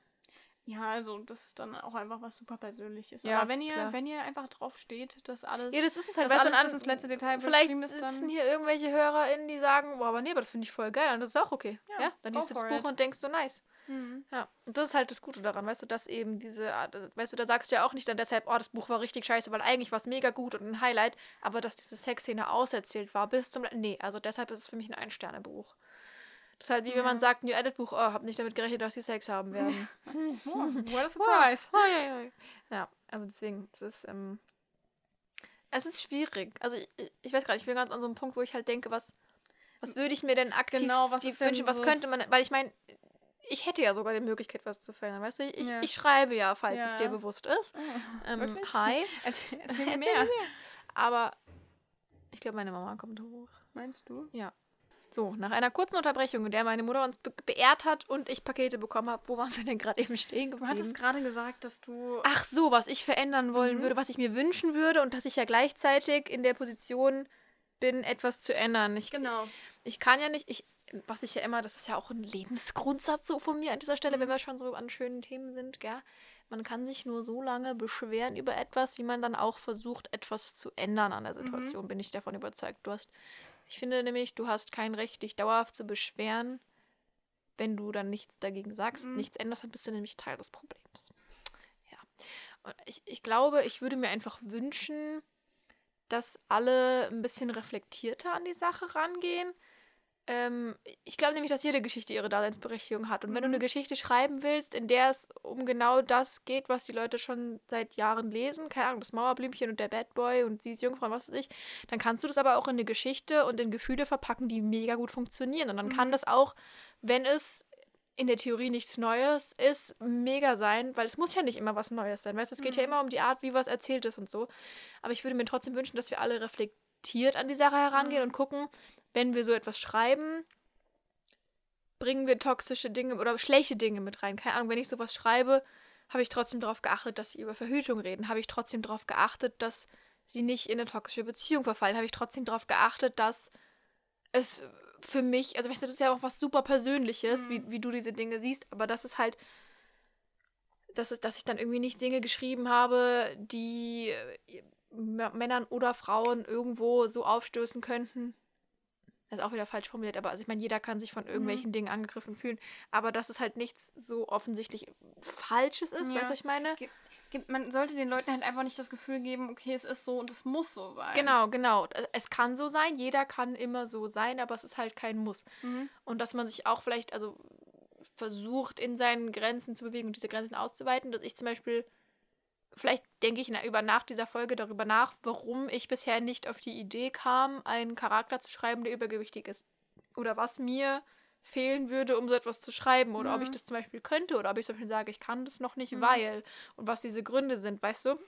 Ja, also das ist dann auch einfach was super Persönliches. Ja, Aber wenn ihr, klar. wenn ihr einfach drauf steht, dass alles, Ja, das ist es halt. dass alles bis ins letzte Detail Vielleicht ist, sitzen dann hier irgendwelche HörerInnen, die sagen, boah, aber nee, aber das finde ich voll geil. Und das ist auch okay. Ja, Ja, dann liest du das Buch it. und denkst so, nice. Hm. Ja, und das ist halt das Gute daran, weißt du, dass eben diese Art, weißt du, da sagst du ja auch nicht dann deshalb, oh, das Buch war richtig scheiße, weil eigentlich war es mega gut und ein Highlight, aber dass diese Sexszene auserzählt war bis zum, nee, also deshalb ist es für mich ein Ein-Sterne-Buch. Das ist halt wie wenn man Ja. sagt, New Edit Buch, oh, hab nicht damit gerechnet, dass sie Sex haben werden. Oh, what a surprise. Ja, ja. ja, also deswegen, es ist, ähm, es ist schwierig. Also ich, ich weiß nicht, ich bin gerade an so einem Punkt, wo ich halt denke, was, was würde ich mir denn aktiv Genau, was wünschen, was so- könnte man, weil ich meine, ich hätte ja sogar die Möglichkeit, was zu verändern. Weißt du, ich, Ja. ich schreibe ja, falls es Ja. dir bewusst ist. Oh, Ähm, hi. Erzähl, erzähl mir Erzähl mehr. mir Aber ich glaube, meine Mama kommt hoch. Meinst du? So, nach einer kurzen Unterbrechung, in der meine Mutter uns be beehrt hat und ich Pakete bekommen habe, wo waren wir denn gerade eben stehen Du geblieben? hattest gerade gesagt, dass du. Ach so, was ich verändern wollen Mhm. würde, was ich mir wünschen würde und dass ich ja gleichzeitig in der Position bin, etwas zu ändern. Ich, Genau. ich kann ja nicht, ich, was ich ja immer, das ist ja auch ein Lebensgrundsatz so von mir an dieser Stelle, wenn wir schon so an schönen Themen sind, gell? Man kann sich nur so lange beschweren über etwas, wie man dann auch versucht, etwas zu ändern an der Situation, bin ich davon überzeugt. Du hast, ich finde nämlich, du hast kein Recht, dich dauerhaft zu beschweren, wenn du dann nichts dagegen sagst, Mhm. nichts änderst, dann bist du nämlich Teil des Problems. Ja. Und ich, ich glaube, ich würde mir einfach wünschen, dass alle ein bisschen reflektierter an die Sache rangehen. Ähm, ich glaube nämlich, dass jede Geschichte ihre Daseinsberechtigung hat. Und wenn du Mhm. eine Geschichte schreiben willst, in der es um genau das geht, was die Leute schon seit Jahren lesen, keine Ahnung, das Mauerblümchen und der Bad Boy und sie ist Jungfrau und was weiß ich, dann kannst du das aber auch in eine Geschichte und in Gefühle verpacken, die mega gut funktionieren. Und dann kann Mhm. das auch, wenn es in der Theorie nichts Neues ist, mega sein, weil es muss ja nicht immer was Neues sein. Weißt du, es geht ja Mhm. immer um die Art, wie was erzählt ist und so. Aber ich würde mir trotzdem wünschen, dass wir alle reflektiert an die Sache herangehen Mhm. und gucken, wenn wir so etwas schreiben, bringen wir toxische Dinge oder schlechte Dinge mit rein. Keine Ahnung, wenn ich sowas schreibe, habe ich trotzdem darauf geachtet, dass sie über Verhütung reden. Habe ich trotzdem darauf geachtet, dass sie nicht in eine toxische Beziehung verfallen. Habe ich trotzdem darauf geachtet, dass es für mich, also weißt du, das ist ja auch was super Persönliches, Mhm. wie, wie du diese Dinge siehst, aber das ist halt, das ist, dass ich dann irgendwie nicht Dinge geschrieben habe, die äh, Männern oder Frauen irgendwo so aufstößen könnten. Das ist auch wieder falsch formuliert, aber also ich meine, jeder kann sich von irgendwelchen Dingen angegriffen fühlen, aber dass es halt nichts so offensichtlich Falsches ist, Ja. weißt du, was ich meine? Gibt- Man sollte den Leuten halt einfach nicht das Gefühl geben, okay, es ist so und es muss so sein. Genau, genau. Es kann so sein, jeder kann immer so sein, aber es ist halt kein Muss. Mhm. Und dass man sich auch vielleicht, also versucht, in seinen Grenzen zu bewegen und diese Grenzen auszuweiten. Dass ich zum Beispiel, vielleicht denke ich über nach dieser Folge darüber nach, warum ich bisher nicht auf die Idee kam, einen Charakter zu schreiben, der übergewichtig ist. Oder was mir fehlen würde, um so etwas zu schreiben. Oder ob ich Mhm. das zum Beispiel könnte. Oder ob ich zum Beispiel sage, ich kann das noch nicht, Mhm. weil. Und was diese Gründe sind, weißt du?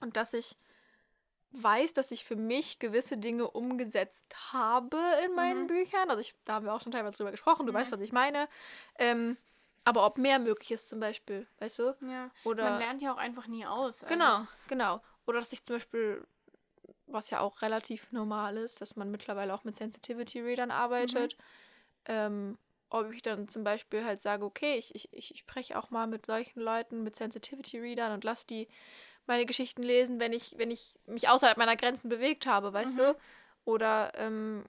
Und dass ich weiß, dass ich für mich gewisse Dinge umgesetzt habe in meinen Mhm. Büchern. Also ich, da haben wir auch schon teilweise drüber gesprochen, du Mhm. weißt, was ich meine. Ähm, aber ob mehr möglich ist zum Beispiel, weißt du? Ja. Oder Man lernt ja auch einfach nie aus. also- genau, genau. Oder dass ich zum Beispiel, was ja auch relativ normal ist, dass man mittlerweile auch mit Sensitivity-Readern arbeitet. Ähm, ob ich dann zum Beispiel halt sage, okay, ich, ich, ich spreche auch mal mit solchen Leuten, mit Sensitivity-Readern und lass die meine Geschichten lesen, wenn ich, wenn ich mich außerhalb meiner Grenzen bewegt habe, weißt Mhm. du? Oder, ähm,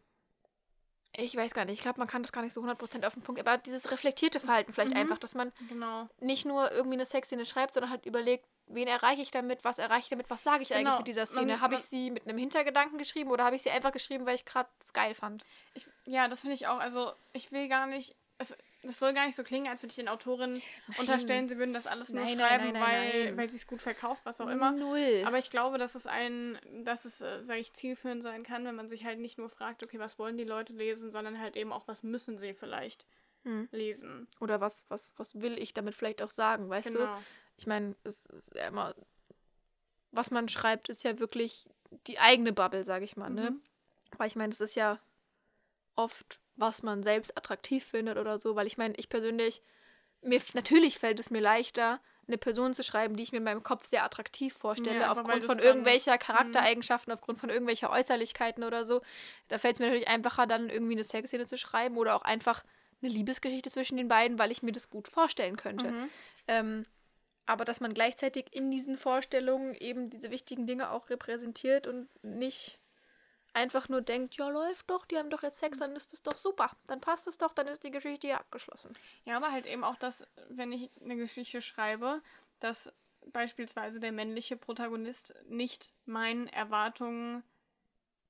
ich weiß gar nicht, ich glaube, man kann das gar nicht so 100% auf den Punkt, aber dieses reflektierte Verhalten vielleicht Mhm. einfach, dass man Genau. nicht nur irgendwie eine Sexszene schreibt, sondern halt überlegt, wen erreiche ich damit, was erreiche ich damit, was sage ich eigentlich Genau, mit dieser Szene? Habe ich sie mit einem Hintergedanken geschrieben oder habe ich sie einfach geschrieben, weil ich gerade es geil fand? Ich, ja, das finde ich auch. Also, ich will gar nicht. Es, das soll gar nicht so klingen, als würde ich den Autoren unterstellen, sie würden das alles nur Nein, nein, schreiben, nein, nein, weil, nein. weil sie es gut verkauft, was auch immer. Null. Aber ich glaube, dass es ein, dass es, äh, sage ich, zielführend sein kann, wenn man sich halt nicht nur fragt, okay, was wollen die Leute lesen, sondern halt eben auch, was müssen sie vielleicht Hm. lesen. oder was, was, was will ich damit vielleicht auch sagen, weißt du? Genau. Ich meine, es ist ja immer, was man schreibt, ist ja wirklich die eigene Bubble, sage ich mal, ne? Mhm. Weil ich meine, das ist ja oft, was man selbst attraktiv findet oder so, weil ich meine, ich persönlich, mir natürlich fällt es mir leichter, eine Person zu schreiben, die ich mir in meinem Kopf sehr attraktiv vorstelle, Ja, aufgrund von dann- irgendwelcher Charaktereigenschaften, aufgrund von irgendwelcher Äußerlichkeiten oder so. Da fällt es mir natürlich einfacher, dann irgendwie eine Sexszene zu schreiben oder auch einfach eine Liebesgeschichte zwischen den beiden, weil ich mir das gut vorstellen könnte. Mhm. Ähm, aber dass man gleichzeitig in diesen Vorstellungen eben diese wichtigen Dinge auch repräsentiert und nicht einfach nur denkt, ja, läuft doch, die haben doch jetzt Sex, dann ist es doch super. Dann passt es doch, dann ist die Geschichte ja abgeschlossen. Ja, aber halt eben auch, dass, wenn ich eine Geschichte schreibe, dass beispielsweise der männliche Protagonist nicht meinen Erwartungen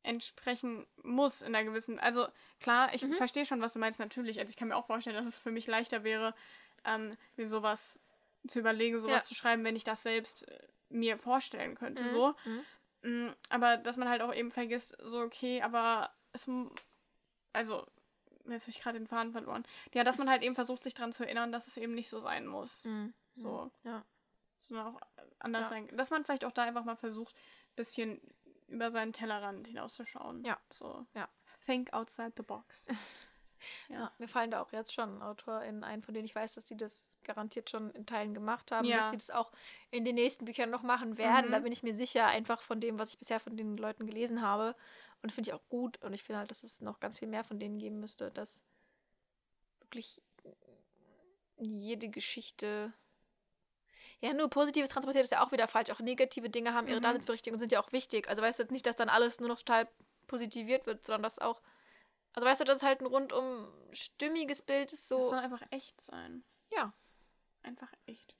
entsprechen muss in einer gewissen. Also klar, ich Mhm. verstehe schon, was du meinst, natürlich. Also ich kann mir auch vorstellen, dass es für mich leichter wäre, ähm, mir sowas zu überlegen, sowas Ja. zu schreiben, wenn ich das selbst äh, mir vorstellen könnte. Mhm. So. Mhm. Mm, Aber dass man halt auch eben vergisst, so okay, aber es, also jetzt habe ich gerade den Faden verloren. Ja, dass man halt eben versucht, sich daran zu erinnern, dass es eben nicht so sein muss. Mhm. So. Ja. Sondern auch anders Ja. sein. Dass man vielleicht auch da einfach mal versucht, ein bisschen über seinen Tellerrand hinauszuschauen. Ja. So. Ja. Think outside the box. Ja, mir fallen da auch jetzt schon AutorInnen ein, von denen ich weiß, dass die das garantiert schon in Teilen gemacht haben, Ja. dass die das auch in den nächsten Büchern noch machen werden. Mhm. Da bin ich mir sicher, einfach von dem, was ich bisher von den Leuten gelesen habe. Und finde ich auch gut. Und ich finde halt, dass es noch ganz viel mehr von denen geben müsste, dass wirklich jede Geschichte. Ja, nur Positives transportiert ist ja auch wieder falsch. Auch negative Dinge haben ihre Mhm. Daseinsberechtigung und sind ja auch wichtig. Also weißt du nicht, dass dann alles nur noch total positiviert wird, sondern dass auch. Also weißt du, dass es halt ein rundum stimmiges Bild ist, so Es soll einfach echt sein. Ja. Einfach echt.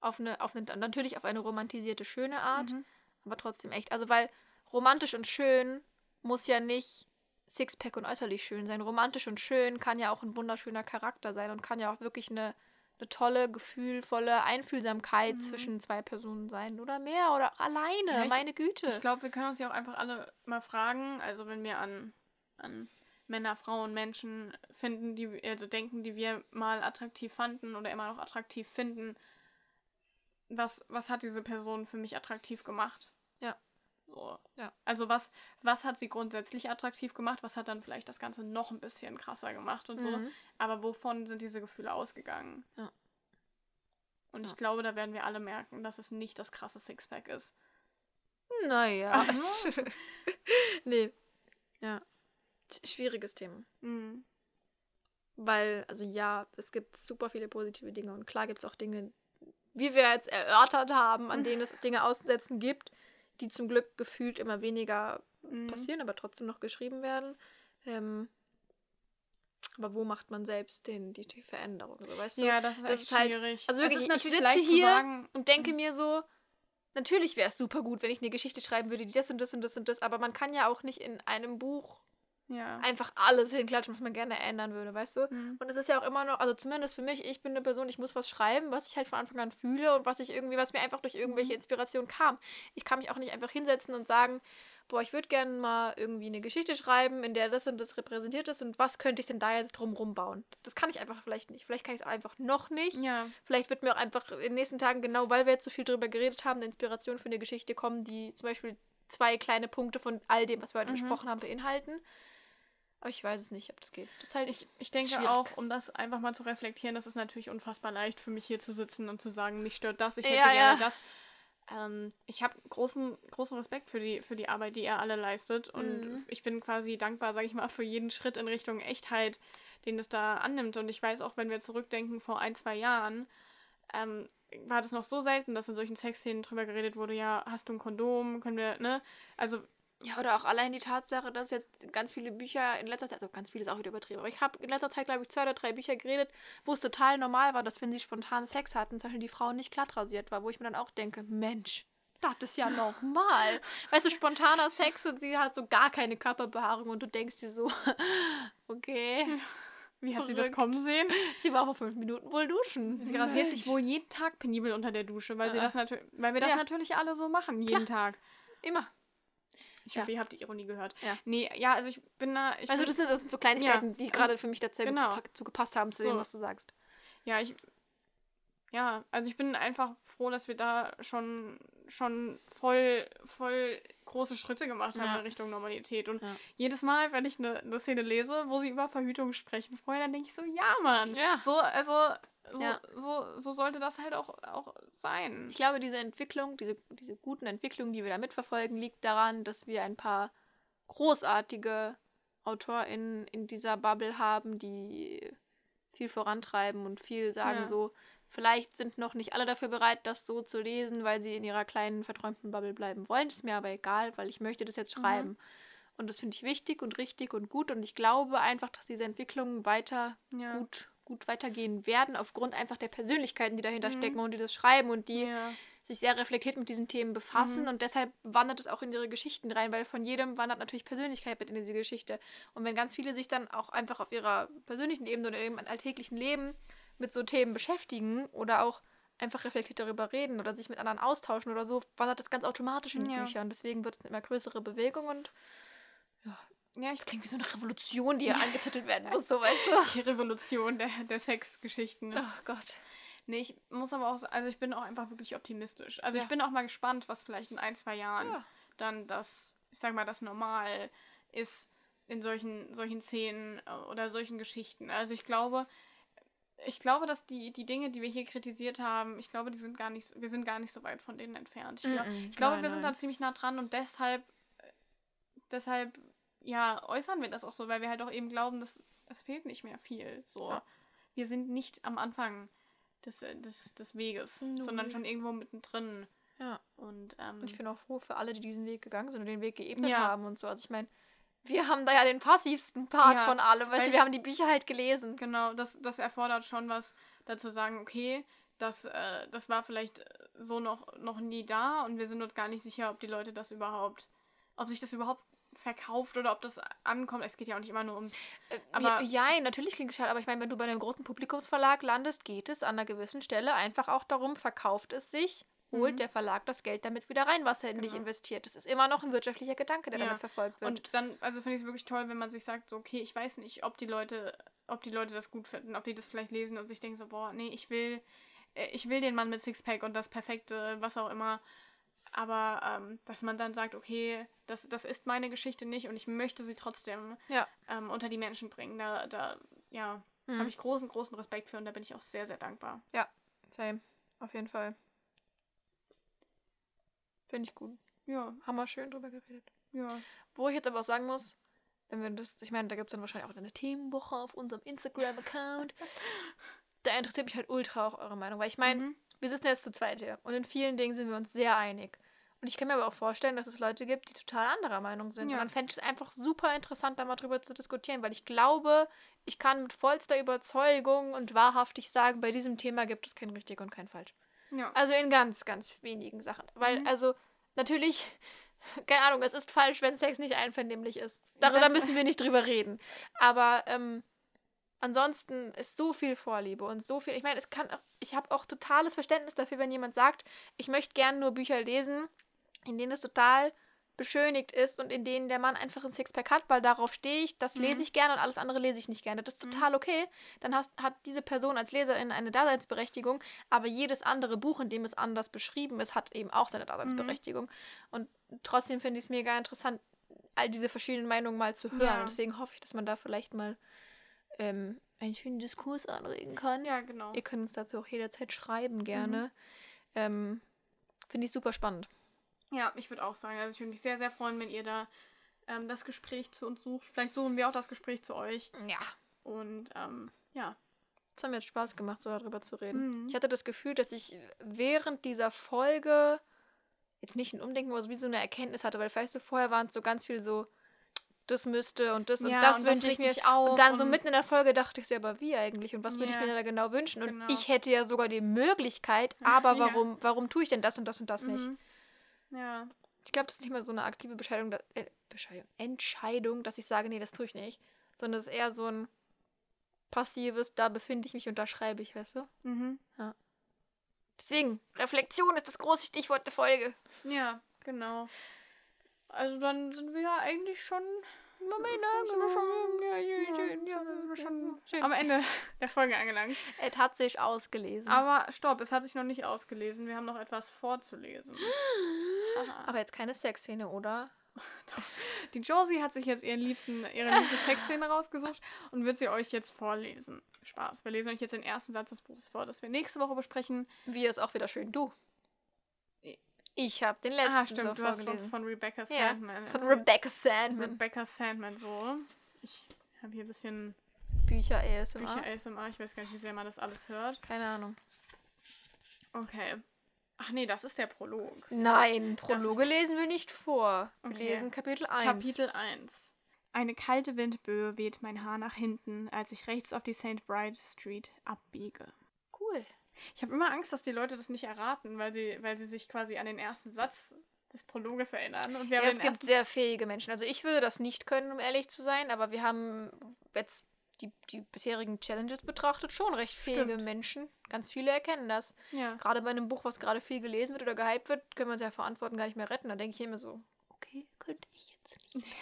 auf eine, auf eine, natürlich auf eine romantisierte, schöne Art, Mhm. aber trotzdem echt. Also weil romantisch und schön muss ja nicht Sixpack und äußerlich schön sein. Romantisch und schön kann ja auch ein wunderschöner Charakter sein und kann ja auch wirklich eine, eine tolle, gefühlvolle Einfühlsamkeit Mhm. zwischen zwei Personen sein oder mehr oder auch alleine. Ja, ich- meine Güte. Ich glaube, wir können uns ja auch einfach alle mal fragen, also wenn wir an, an Männer, Frauen, Menschen finden, die, also denken, die wir mal attraktiv fanden oder immer noch attraktiv finden, was, was hat diese Person für mich attraktiv gemacht? Ja. So. Ja. Also was, was hat sie grundsätzlich attraktiv gemacht? Was hat dann vielleicht das Ganze noch ein bisschen krasser gemacht und so? Mhm. Aber wovon sind diese Gefühle ausgegangen? Ja. Und ich Ja. glaube, da werden wir alle merken, dass es nicht das krasse Sixpack ist. Naja. nee. Ja. Sch- Schwieriges Thema. Mhm. Weil, also ja, es gibt super viele positive Dinge und klar gibt es auch Dinge, wie wir jetzt erörtert haben, an denen es Dinge auszusetzen gibt, die zum Glück gefühlt immer weniger Mhm. passieren, aber trotzdem noch geschrieben werden. Ähm, aber wo macht man selbst den, die, die Veränderung? So, weißt du? Ja, das ist das ist halt- schwierig. also wirklich, es ist ich natürlich sitze leicht hier sagen. und denke mir so, natürlich wäre es super gut, wenn ich eine Geschichte schreiben würde, die das und das und das und das, aber man kann ja auch nicht in einem Buch Ja. einfach alles hinklatschen, was man gerne ändern würde, weißt du? Mhm. Und es ist ja auch immer noch, also zumindest für mich, ich bin eine Person, ich muss was schreiben, was ich halt von Anfang an fühle und was ich irgendwie, was mir einfach durch irgendwelche Inspirationen kam. Ich kann mich auch nicht einfach hinsetzen und sagen, boah, ich würde gerne mal irgendwie eine Geschichte schreiben, in der das und das repräsentiert ist und was könnte ich denn da jetzt drumrum bauen? Das kann ich einfach vielleicht nicht. Vielleicht kann ich es einfach noch nicht. Ja. Vielleicht wird mir auch einfach in den nächsten Tagen, genau weil wir jetzt so viel drüber geredet haben, eine Inspiration für eine Geschichte kommen, die zum Beispiel zwei kleine Punkte von all dem, was wir heute Mhm. besprochen haben, beinhalten. Aber ich weiß es nicht, ob das geht. Das halt Ich, ich denke schwierig. auch, um das einfach mal zu reflektieren, das ist natürlich unfassbar leicht für mich hier zu sitzen und zu sagen, mich stört das, ich hätte Ja, gerne ja. das. Ähm, ich habe großen, großen Respekt für die, für die Arbeit, die ihr alle leistet. Und Mhm. ich bin quasi dankbar, sage ich mal, für jeden Schritt in Richtung Echtheit, den es da annimmt. Und ich weiß auch, wenn wir zurückdenken vor ein, zwei Jahren, ähm, war das noch so selten, dass in solchen Sexszenen drüber geredet wurde, ja, hast du ein Kondom, können wir, ne? Also Ja, oder auch allein die Tatsache, dass jetzt ganz viele Bücher in letzter Zeit, also ganz viele ist auch wieder übertrieben, aber ich habe in letzter Zeit, glaube ich, zwei oder drei Bücher geredet, wo es total normal war, dass wenn sie spontan Sex hatten, zum Beispiel die Frau nicht glatt rasiert war, wo ich mir dann auch denke, Mensch, das ist ja normal. weißt du, spontaner Sex und sie hat so gar keine Körperbehaarung und du denkst dir so, okay, wie hat sie das Verrückt. kommen sehen? sie war vor fünf Minuten wohl duschen. Sie rasiert sich wohl jeden Tag penibel unter der Dusche, weil sie Ja. das natürlich, weil wir das Ja. natürlich alle so machen, jeden Tag. Immer. Ich Ja. hoffe, ihr habt die Ironie gehört. Ja. Nee, ja, also ich bin da. Ich Also das sind, das sind so Kleinigkeiten, Ja. die gerade für mich dazu Genau. zu gepasst haben zu dem, So. was du sagst. ja, ich. Ja, also ich bin einfach froh, dass wir da schon, schon voll, voll große Schritte gemacht haben Ja. in Richtung Normalität. Und Ja. jedes Mal, wenn ich eine, eine Szene lese, wo sie über Verhütung sprechen, vorher, dann denke ich so, ja, Mann. Ja. So, also, so, Ja. so, so sollte das halt auch, auch sein. Ich glaube, diese Entwicklung, diese, diese guten Entwicklungen, die wir da mitverfolgen, liegt daran, dass wir ein paar großartige AutorInnen in dieser Bubble haben, die viel vorantreiben und viel sagen Ja. so, vielleicht sind noch nicht alle dafür bereit, das so zu lesen, weil sie in ihrer kleinen, verträumten Bubble bleiben wollen. Ist mir aber egal, weil ich möchte das jetzt Mhm. schreiben. Und das finde ich wichtig und richtig und gut. Und ich glaube einfach, dass diese Entwicklungen weiter Ja. gut, gut weitergehen werden, aufgrund einfach der Persönlichkeiten, die dahinter Mhm. stecken und die das schreiben und die Ja. sich sehr reflektiert mit diesen Themen befassen Mhm. und deshalb wandert es auch in ihre Geschichten rein, weil von jedem wandert natürlich Persönlichkeit mit in diese Geschichte. Und wenn ganz viele sich dann auch einfach auf ihrer persönlichen Ebene oder im alltäglichen Leben mit so Themen beschäftigen oder auch einfach reflektiert darüber reden oder sich mit anderen austauschen oder so, wandert das ganz automatisch in die Ja. Bücher und deswegen wird es eine immer größere Bewegung und ja, Ja, ich Das klingt wie so eine Revolution, die hier angezettelt werden muss, so weißt du. die Revolution der, der Sexgeschichten. Oh Gott. Nee, ich muss aber auch, also ich bin auch einfach wirklich optimistisch. Also Ja. ich bin auch mal gespannt, was vielleicht in ein, zwei Jahren Ja. dann das, ich sag mal, das Normal ist in solchen, solchen Szenen äh, oder solchen Geschichten. Also ich glaube, ich glaube, dass die, die Dinge, die wir hier kritisiert haben, ich glaube, die sind gar nicht, so- wir sind gar nicht so weit von denen entfernt. Ich, glaub, Mm-mm. ich glaube, Nein, wir sind nein. da ziemlich nah dran und deshalb, äh, deshalb, ja, äußern wir das auch so, weil wir halt auch eben glauben, dass es fehlt nicht mehr viel. So, Ja. wir sind nicht am Anfang des, äh, des, des Weges, Null. sondern schon irgendwo mittendrin. Ja. Und ähm, ich bin auch froh für alle, die diesen Weg gegangen sind und den Weg geebnet Ja. haben und so. Also ich meine, wir haben da ja den passivsten Part Ja, von allem. Weil ich- wir haben die Bücher halt gelesen. genau, das, das erfordert schon was, dazu sagen, okay, das, äh, das war vielleicht äh, so noch, noch nie da und wir sind uns gar nicht sicher, ob die Leute das überhaupt, ob sich das überhaupt verkauft oder ob das ankommt. Es geht ja auch nicht immer nur ums. Aber Aber- ja, natürlich klingt es schade, aber ich meine, wenn du bei einem großen Publikumsverlag landest, geht es an einer gewissen Stelle einfach auch darum, verkauft es sich, holt Mhm. der Verlag das Geld damit wieder rein, was er in dich Genau. investiert. Das ist immer noch ein wirtschaftlicher Gedanke, der Ja. damit verfolgt wird. Und dann, also finde ich es wirklich toll, wenn man sich sagt, so, okay, ich weiß nicht, ob die Leute, ob die Leute das gut finden, ob die das vielleicht lesen und sich denken so, boah, nee, ich will, äh, ich will den Mann mit Sixpack und das perfekte, was auch immer. Aber ähm, dass man dann sagt, okay, das, das ist meine Geschichte nicht und ich möchte sie trotzdem ja. ähm, unter die Menschen bringen. Da, da ja, Mhm. habe ich großen, großen Respekt für und da bin ich auch sehr, sehr dankbar. Same. Auf jeden Fall. Finde ich gut. Ja, Haben wir schön drüber geredet. ja. Wo ich jetzt aber auch sagen muss, wenn wir das, ich meine, da gibt es dann wahrscheinlich auch eine Themenwoche auf unserem Instagram-Account. da interessiert mich halt ultra auch eure Meinung, weil ich meine, Mhm. wir sitzen jetzt zu zweit hier und in vielen Dingen sind wir uns sehr einig. Und ich kann mir aber auch vorstellen, dass es Leute gibt, die total anderer Meinung sind. Ja. Und dann fände ich es einfach super interessant, da mal drüber zu diskutieren, weil ich glaube, ich kann mit vollster Überzeugung und wahrhaftig sagen, bei diesem Thema gibt es kein richtig und kein falsch. Ja. Also in ganz, ganz wenigen Sachen. Weil, Mhm. also, natürlich, keine Ahnung, es ist falsch, wenn Sex nicht einvernehmlich ist. Darüber Das- müssen wir nicht drüber reden. Aber ähm, ansonsten ist so viel Vorliebe und so viel. Ich meine, es kann auch, ich habe auch totales Verständnis dafür, wenn jemand sagt, ich möchte gerne nur Bücher lesen, in denen es total beschönigt ist und in denen der Mann einfach ein Sixpack hat, weil darauf stehe ich, das lese Mhm. ich gerne und alles andere lese ich nicht gerne. Das ist total okay. Dann hast, hat diese Person als Leserin eine Daseinsberechtigung, aber jedes andere Buch, in dem es anders beschrieben ist, hat eben auch seine Daseinsberechtigung. Und trotzdem finde ich es mega interessant, all diese verschiedenen Meinungen mal zu hören. Ja. Und deswegen hoffe ich, dass man da vielleicht mal ähm, einen schönen Diskurs anregen kann. Ja, genau. Ihr könnt uns dazu auch jederzeit schreiben, gerne. Ähm, finde ich super spannend. Ja, ich würde auch sagen, also ich würde mich sehr, sehr freuen, wenn ihr da ähm, das Gespräch zu uns sucht. Vielleicht suchen wir auch das Gespräch zu euch. Ja. Und ähm, ja. Es hat mir jetzt Spaß gemacht, so darüber zu reden. Mhm. Ich hatte das Gefühl, dass ich während dieser Folge jetzt nicht ein Umdenken, aber so wie so eine Erkenntnis hatte, weil vielleicht so vorher waren es so ganz viel so, das müsste und das und Ja, das und das wünsche ich regt mir. auf und dann so und- mitten in der Folge dachte ich so, aber wie eigentlich? Und was würde ich mir da genau wünschen? Und Genau. ich hätte ja sogar die Möglichkeit, aber Ja. warum, warum tue ich denn das und das und das nicht? Ja. Ich glaube, das ist nicht mal so eine aktive Bescheidung, da, äh, Bescheidung, Entscheidung, dass ich sage, nee, das tue ich nicht. Sondern es ist eher so ein passives, da befinde ich mich und da schreibe ich, weißt du? Mhm. Deswegen, Reflexion ist das große Stichwort der Folge. Ja, genau. Also dann sind wir ja eigentlich schon. Moment, sind wir schon, ja, ja, ja, sind ja, wir schon am Ende der Folge angelangt. Es hat sich ausgelesen. Aber stopp, es hat sich noch nicht ausgelesen. Wir haben noch etwas vorzulesen. Aber jetzt keine Sexszene, oder? Die Josie hat sich jetzt ihren liebsten, ihre liebste Sexszene rausgesucht und wird sie euch jetzt vorlesen. Spaß. Wir lesen euch jetzt den ersten Satz des Buches vor, das wir nächste Woche besprechen. Wie ist auch wieder schön. Du. Ich habe den letzten ah, stimmt, so du hast uns von Rebecca Ja, Sandman. Von erzählt. Rebecca Sandman. Rebecca Sandman, so. Ich habe hier ein bisschen Bücher ASMR. Bücher ASMR. Ich weiß gar nicht, wie sehr man das alles hört. Keine Ahnung. Okay. Ach nee, das ist der Prolog. Nein, Prologe lesen wir nicht vor. Wir Okay. lesen Kapitel 1. Kapitel 1. Eine kalte Windböe weht mein Haar nach hinten, als ich rechts auf die St. Bride Street abbiege. Cool. Ich habe immer Angst, dass die Leute das nicht erraten, weil sie, weil sie sich quasi an den ersten Satz des Prologes erinnern. Und wir Ja, haben es gibt sehr fähige Menschen. Also ich würde das nicht können, um ehrlich zu sein, aber wir haben jetzt die, die bisherigen Challenges betrachtet schon recht fähige Stimmt. Menschen. Ganz viele erkennen das. Ja. Gerade bei einem Buch, was gerade viel gelesen wird oder gehypt wird, können wir uns ja verantworten gar nicht mehr retten. Da denke ich immer so, okay, könnte ich jetzt nicht.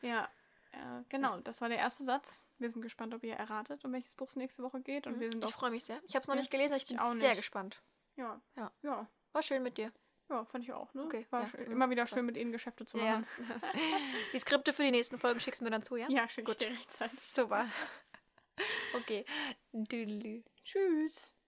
Ja, äh, genau, das war der erste Satz. Wir sind gespannt, ob ihr erratet, um welches Buch es nächste Woche geht. Und wir sind Ich freue mich sehr. Ich habe es noch Ja, nicht gelesen, aber ich bin ich auch sehr nicht. gespannt. Ja, Ja. ja, War schön mit dir. Ja, fand ich auch. Ne? Okay, War ja, mhm, immer wieder klar. schön, mit ihnen Geschäfte zu Ja. machen. Die Skripte für die nächsten Folgen schickst du mir dann zu, ja? Ja, schick ich Gut. dir rechtzeitig. Super. Okay. Tschüss.